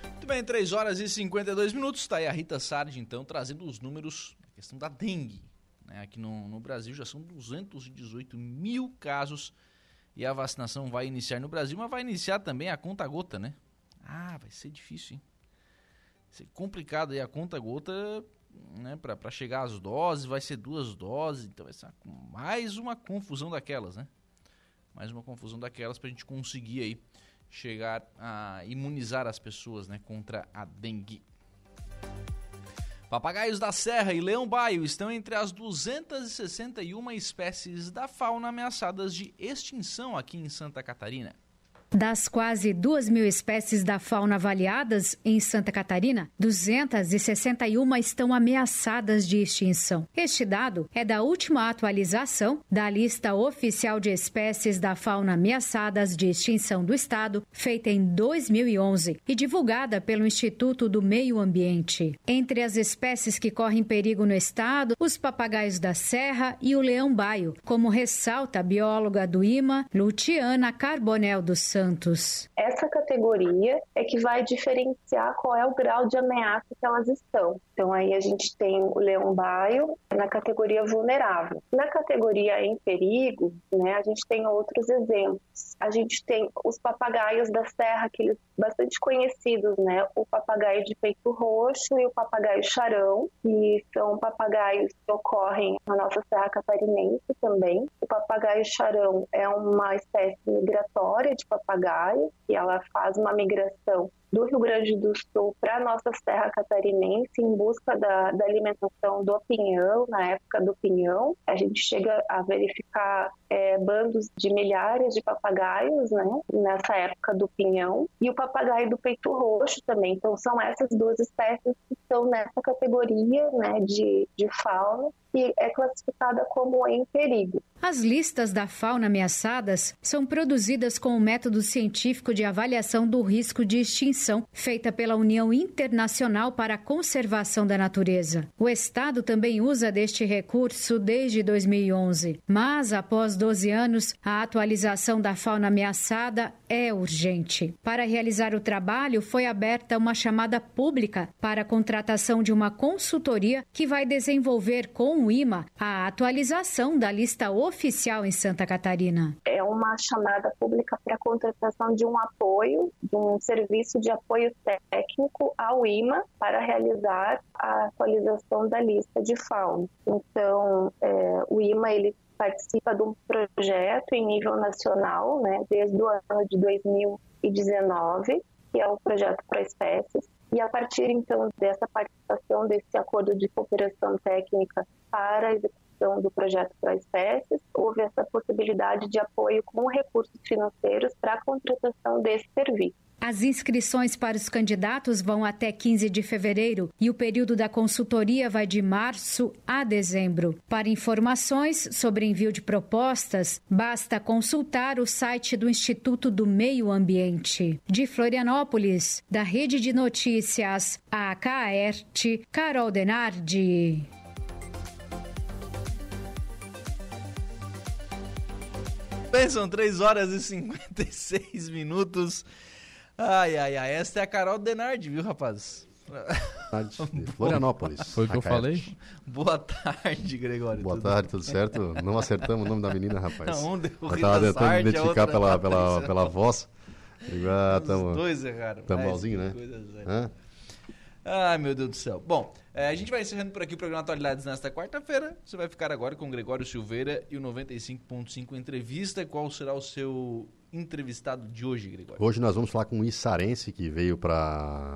Muito bem, 3 horas e 52 minutos. Está aí a Rita Sardi, então, trazendo os números da questão da dengue. Né? Aqui no, no Brasil já são 218 mil casos e a vacinação vai iniciar no Brasil, mas vai iniciar também a conta gota, né? Ah, vai ser difícil, hein? Ser complicado aí a conta gota, né? Para chegar às doses, vai ser duas doses, então vai ser mais uma confusão daquelas, né? Mais uma confusão daquelas para a gente conseguir aí chegar a imunizar as pessoas, né? Contra a dengue. Papagaios da Serra e leão-baio estão entre as 261 espécies da fauna ameaçadas de extinção aqui em Santa Catarina. Das quase 2 mil espécies da fauna avaliadas em Santa Catarina, 261 estão ameaçadas de extinção. Este dado é da última atualização da lista oficial de espécies da fauna ameaçadas de extinção do Estado, feita em 2011 e divulgada pelo Instituto do Meio Ambiente. Entre as espécies que correm perigo no Estado, os papagaios da serra e o leão-baio, como ressalta a bióloga do IMA, Luciana Carbonel dos Santos. Santos. Essa categoria é que vai diferenciar qual é o grau de ameaça que elas estão. Então aí a gente tem o leão baio na categoria vulnerável. Na categoria em perigo, né, a gente tem outros exemplos. A gente tem os papagaios da serra, aqueles bastante conhecidos, né? O papagaio de peito roxo e o papagaio charão, que são papagaios que ocorrem na nossa serra catarinense também. O papagaio charão é uma espécie migratória de papagaio e ela faz uma migração do Rio Grande do Sul para a nossa Serra Catarinense em busca da, da, alimentação do pinhão, na época do pinhão. A gente chega a verificar é, bandos de milhares de papagaios né, nessa época do pinhão e o papagaio do peito roxo também. Então, são essas duas espécies que estão nessa categoria né, de, de fauna que é classificada como em perigo. As listas da fauna ameaçadas são produzidas com o método científico de avaliação do risco de extinção, feita pela União Internacional para a Conservação da Natureza. O Estado também usa deste recurso desde 2011, mas após 12 anos, a atualização da fauna ameaçada é urgente. Para realizar o trabalho, foi aberta uma chamada pública para a contratação de uma consultoria que vai desenvolver com o IMA a atualização da lista oficial em Santa Catarina. É uma chamada pública para a contratação de um apoio, de um serviço de apoio técnico ao IMA para realizar a atualização da lista de fauna. Então, é, o IMA ele participa de um projeto em nível nacional, né, desde o ano de 2019, que é o projeto para espécies, e a partir então dessa participação desse acordo de cooperação técnica para a execução do projeto para espécies, houve essa possibilidade de apoio com recursos financeiros para a contratação desse serviço. As inscrições para os candidatos vão até 15 de fevereiro e o período da consultoria vai de março a dezembro. Para informações sobre envio de propostas, basta consultar o site do Instituto do Meio Ambiente. De Florianópolis, da Rede de Notícias AKERT, Carol Denardi. Bem, são 3 horas e 56 minutos. Ai, ai, ai. Esta é a Carol Denardi, viu, rapaz? Florianópolis. Foi o que eu falei? Boa tarde, Gregório. Boa tudo tarde, tudo certo? Não acertamos o nome da menina, rapaz. Não, um deu Eu tava tentando Sartre, identificar pela, pela, pela voz. Ah, Os tamo, dois erraram. Tamo malzinho, que né? Hã? Ai, meu Deus do céu. Bom, eh, a gente vai encerrando por aqui o programa Atualidades nesta quarta-feira. Você vai ficar agora com o Gregório Silveira e o 95.5 Entrevista. Qual será o seu entrevistado de hoje, Gregório? Hoje nós vamos falar com um içarense que veio para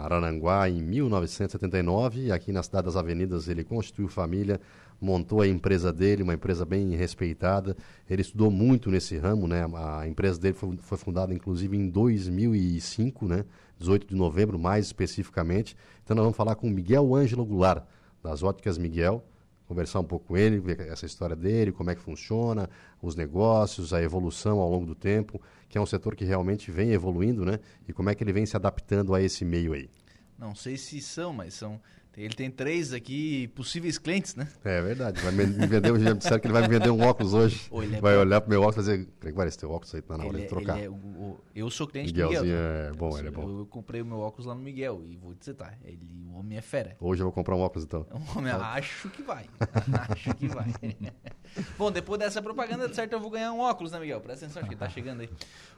Arananguá em 1979 e aqui na cidade das Avenidas ele constituiu família, montou a empresa dele, uma empresa bem respeitada. Ele estudou muito nesse ramo, né? A empresa dele foi, foi fundada inclusive em 2005, né? 18 de novembro, mais especificamente. Então nós vamos falar com Miguel Ângelo Goulart, das Óticas Miguel, conversar um pouco com ele, ver essa história dele, como é que funciona, os negócios, a evolução ao longo do tempo, que é um setor que realmente vem evoluindo, né? E como é que ele vem se adaptando a esse meio aí. Não sei se são, mas são Ele tem três aqui possíveis clientes, né? É verdade. Vai me vender, já disseram que ele vai me vender um óculos hoje. é vai bom. olhar pro meu óculos e dizer, Gregório, esse teu óculos aí tá na hora ele de é- trocar. É, o, o, eu sou cliente Miguelzinho do Miguel. é bom, eu, ele é bom. Eu, eu, comprei o meu óculos lá no Miguel e vou dizer, tá, ele, o homem é fera. Hoje eu vou comprar um óculos então. O homem, acho que vai. acho que vai. bom, depois dessa propaganda, de certo, eu vou ganhar um óculos, né, Miguel? Presta atenção, acho que tá chegando aí.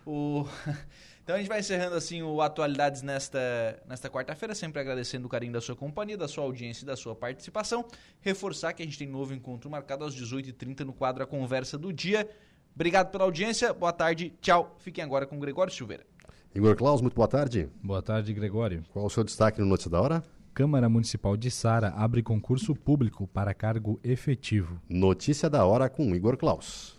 O... Então a gente vai encerrando assim o Atualidades nesta, nesta quarta-feira, sempre agradecendo o carinho da sua companhia, da sua audiência e da sua participação. Reforçar que a gente tem novo encontro marcado às 18h30 no quadro A Conversa do Dia. Obrigado pela audiência, boa tarde, tchau. Fiquem agora com o Gregório Silveira. Igor Claus, muito boa tarde. Boa tarde, Gregório. Qual o seu destaque no Notícia da Hora? Câmara Municipal de Sara abre concurso público para cargo efetivo. Notícia da Hora com Igor Claus.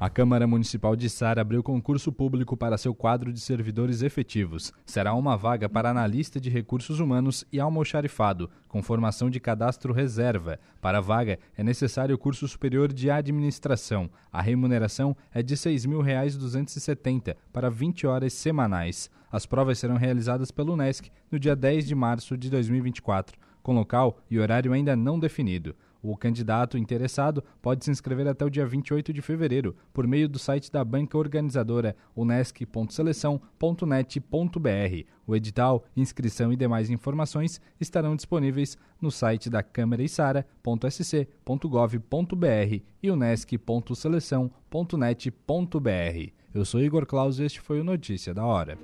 A Câmara Municipal de Sara abriu concurso público para seu quadro de servidores efetivos. Será uma vaga para analista de recursos humanos e almoxarifado, com formação de cadastro reserva. Para a vaga, é necessário o curso superior de administração. A remuneração é de R$ 6.270 para 20 horas semanais. As provas serão realizadas pelo UNESC no dia 10 de março de 2024, com local e horário ainda não definido. O candidato interessado pode se inscrever até o dia 28 de fevereiro por meio do site da banca organizadora unesc.seleção.net.br. O edital, inscrição e demais informações estarão disponíveis no site da Câmara Isara.sc.gov.br e unesc.seleção.net.br. Eu sou Igor Claus e este foi o Notícia da Hora.